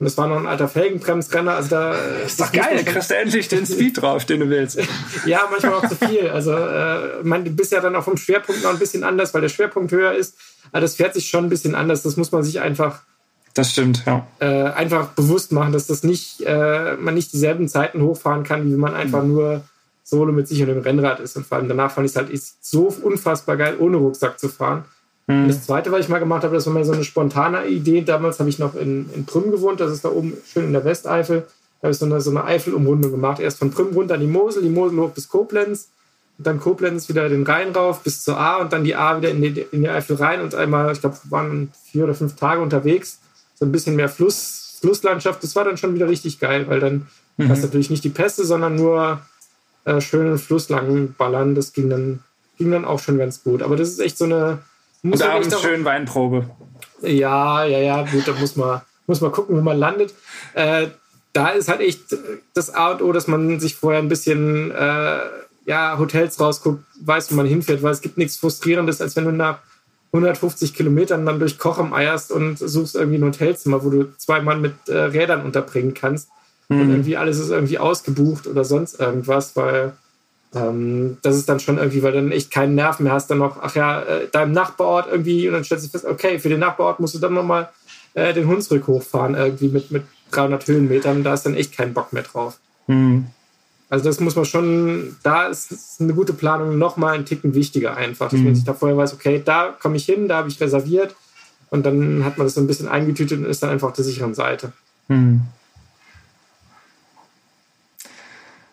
und das war noch ein alter Felgenbremsrenner. Also da, das ist doch geil, da kriegst du endlich den Speed drauf, den du willst. ja, manchmal auch zu viel. Also äh, man, du bist ja dann auch vom Schwerpunkt noch ein bisschen anders, weil der Schwerpunkt höher ist. Aber das fährt sich schon ein bisschen anders. Das muss man sich einfach das stimmt, ja. Äh, einfach bewusst machen, dass das nicht, äh, man nicht dieselben Zeiten hochfahren kann, wie man einfach mhm. nur solo mit sich und dem Rennrad ist. Und vor allem danach fand ich es halt so unfassbar geil, ohne Rucksack zu fahren. Mhm. Und das zweite, was ich mal gemacht habe, das war mal so eine spontane Idee. Damals habe ich noch in, in Prüm gewohnt, das ist da oben schön in der Westeifel. Da habe ich so eine, so eine Eifelumrundung gemacht. Erst von Prüm runter an die Mosel, die Mosel hoch bis Koblenz. Und dann Koblenz wieder den Rhein rauf bis zur A und dann die A wieder in die, in die Eifel rein und einmal, ich glaube, waren vier oder fünf Tage unterwegs so ein bisschen mehr Fluss, Flusslandschaft. Das war dann schon wieder richtig geil, weil dann mhm. hast du natürlich nicht die Pässe, sondern nur äh, schönen Fluss lang ballern. Das ging dann, ging dann auch schon ganz gut. Aber das ist echt so eine. Muss Und abends schön Weinprobe. Ja, ja, ja, gut, da muss man, muss man gucken, wo man landet. Äh, da ist halt echt das A und O, dass man sich vorher ein bisschen äh, ja, Hotels rausguckt, weiß, wo man hinfährt, weil es gibt nichts Frustrierendes, als wenn du nach 150 Kilometern dann durch Kochem eierst und suchst irgendwie ein Hotelzimmer, wo du zwei Mann mit äh, Rädern unterbringen kannst. Mhm. Und irgendwie alles ist irgendwie ausgebucht oder sonst irgendwas, weil ähm, das ist dann schon irgendwie, weil dann echt keinen Nerv mehr hast, dann noch, ach ja, äh, deinem Nachbarort irgendwie und dann stellst du fest, okay, für den Nachbarort musst du dann nochmal äh, den Hunsrück hochfahren, irgendwie mit, mit 300 Höhenmetern, da ist dann echt kein Bock mehr drauf. Mhm. Also das muss man schon, da ist eine gute Planung noch mal ein Ticken wichtiger einfach, dass mhm. man sich da vorher weiß, okay, da komme ich hin, da habe ich reserviert und dann hat man das so ein bisschen eingetütet und ist dann einfach auf der sicheren Seite. Mhm.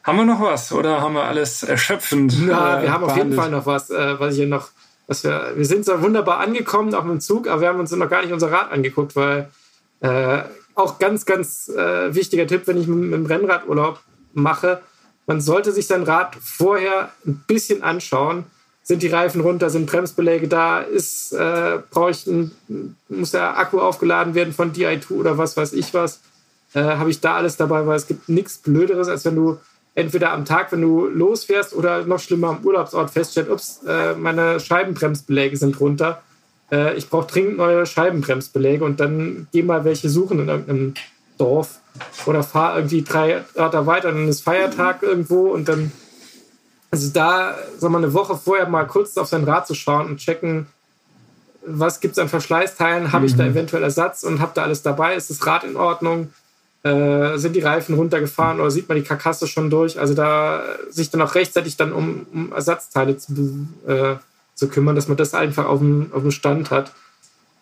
Haben wir noch was oder haben wir alles erschöpfend? Ja, äh, wir haben auf jeden Fall noch was, äh, was ich hier noch, was wir, wir sind so wunderbar angekommen, auch mit dem Zug, aber wir haben uns noch gar nicht unser Rad angeguckt, weil äh, auch ganz, ganz äh, wichtiger Tipp, wenn ich mit, mit dem Rennradurlaub mache. Man sollte sich sein Rad vorher ein bisschen anschauen. Sind die Reifen runter, sind Bremsbeläge da, ist, äh, brauche ich ein, muss der Akku aufgeladen werden von Di2 oder was weiß ich was. Äh, Habe ich da alles dabei, weil es gibt nichts Blöderes, als wenn du entweder am Tag, wenn du losfährst oder noch schlimmer am Urlaubsort feststellst, ups, äh, meine Scheibenbremsbeläge sind runter. Äh, ich brauche dringend neue Scheibenbremsbeläge und dann geh mal welche suchen in irgendeinem Dorf oder fahr irgendwie drei Orte weiter, dann ist Feiertag irgendwo und dann, also da, sag mal, eine Woche vorher mal kurz auf sein Rad zu schauen und checken, was gibt es an Verschleißteilen, habe ich da mhm. eventuell Ersatz und habe da alles dabei, ist das Rad in Ordnung, äh, sind die Reifen runtergefahren oder sieht man die Karkasse schon durch. Also da sich dann auch rechtzeitig dann um, um Ersatzteile zu, äh, zu kümmern, dass man das einfach auf dem, auf dem Stand hat.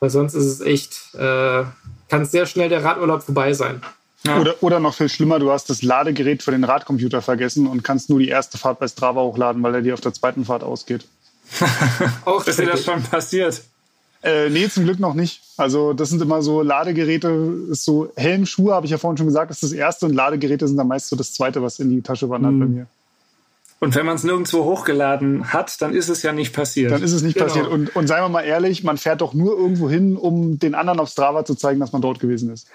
Weil sonst ist es echt, äh, kann sehr schnell der Radurlaub vorbei sein. Ja. Oder, oder noch viel schlimmer, du hast das Ladegerät für den Radcomputer vergessen und kannst nur die erste Fahrt bei Strava hochladen, weil er dir auf der zweiten Fahrt ausgeht. Auch ist dir das schon passiert? Äh, nee, zum Glück noch nicht. Also das sind immer so Ladegeräte, ist so Helm, Schuhe, habe ich ja vorhin schon gesagt, ist das erste und Ladegeräte sind dann meist so das zweite, was in die Tasche wandert mhm. bei mir. Und wenn man es nirgendwo hochgeladen hat, dann ist es ja nicht passiert. Dann ist es nicht genau. passiert. Und, und seien wir mal ehrlich, man fährt doch nur irgendwo hin, um den anderen auf Strava zu zeigen, dass man dort gewesen ist.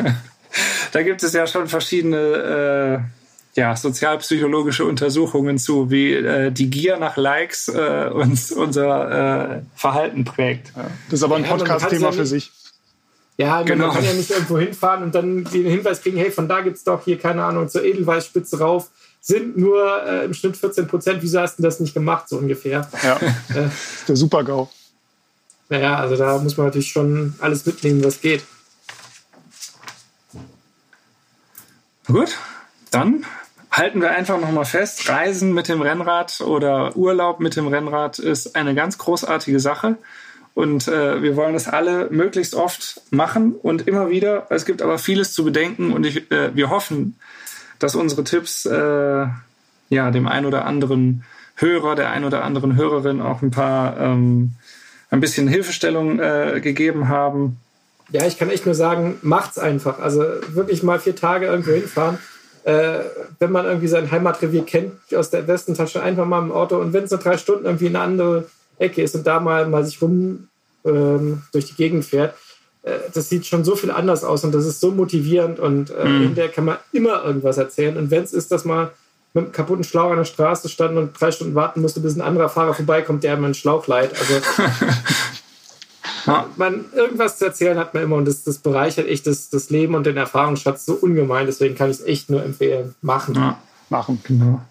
da gibt es ja schon verschiedene äh, ja, sozialpsychologische Untersuchungen zu, wie äh, die Gier nach Likes äh, uns unser äh, Verhalten prägt. Ja, das ist aber ein ja, Podcast-Thema ja für sich. Ja, genau. man kann ja nicht irgendwo hinfahren und dann den Hinweis kriegen, hey, von da gibt es doch hier, keine Ahnung, zur Edelweißspitze rauf, sind nur äh, im Schnitt 14 Prozent. Wieso hast du das nicht gemacht, so ungefähr? Ja, äh, der Super-GAU. Naja, also da muss man natürlich schon alles mitnehmen, was geht. Gut, dann halten wir einfach nochmal fest, Reisen mit dem Rennrad oder Urlaub mit dem Rennrad ist eine ganz großartige Sache. Und äh, wir wollen das alle möglichst oft machen und immer wieder. Es gibt aber vieles zu bedenken und ich, äh, wir hoffen, dass unsere Tipps äh, ja dem ein oder anderen Hörer, der ein oder anderen Hörerin auch ein paar ähm, ein bisschen Hilfestellung äh, gegeben haben. Ja, ich kann echt nur sagen, macht's einfach. Also wirklich mal vier Tage irgendwo hinfahren äh, wenn man irgendwie sein Heimatrevier kennt, aus der Westentasche einfach mal im Auto und wenn es nur drei Stunden irgendwie in eine andere Ecke ist und da mal, mal sich rum ähm, durch die Gegend fährt, äh, das sieht schon so viel anders aus und das ist so motivierend und äh, mhm. hinterher kann man immer irgendwas erzählen. Und wenn es ist, dass man mit einem kaputten Schlauch an der Straße stand und drei Stunden warten musste, bis ein anderer Fahrer vorbeikommt, der einem einen Schlauch leiht. Also man, irgendwas zu erzählen hat man immer und das, das bereichert echt das, das Leben und den Erfahrungsschatz so ungemein. Deswegen kann ich es echt nur empfehlen. Machen. Ja, machen, genau.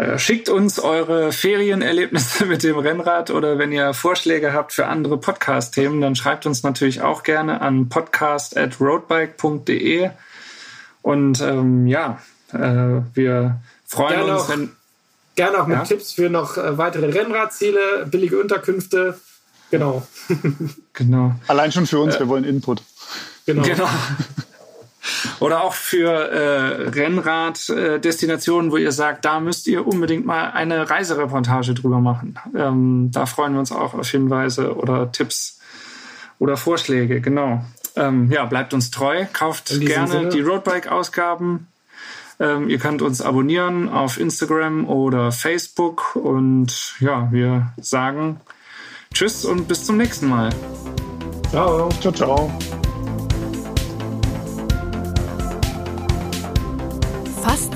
Äh, schickt uns eure Ferienerlebnisse mit dem Rennrad oder wenn ihr Vorschläge habt für andere Podcast-Themen, dann schreibt uns natürlich auch gerne an podcast.roadbike.de. Und ähm, ja, äh, wir freuen gerne uns, auch, wenn. Gerne auch mit ja? Tipps für noch äh, weitere Rennradziele, billige Unterkünfte Genau. genau. Allein schon für uns, äh, wir wollen Input. Genau. genau. Oder auch für äh, Rennrad-Destinationen, wo ihr sagt, da müsst ihr unbedingt mal eine Reisereportage drüber machen. Ähm, da freuen wir uns auch auf Hinweise oder Tipps oder Vorschläge. Genau. Ähm, ja, bleibt uns treu, kauft gerne Sinne. die Roadbike-Ausgaben. Ähm, ihr könnt uns abonnieren auf Instagram oder Facebook und ja, wir sagen Tschüss und bis zum nächsten Mal. Ciao. Ciao, ciao.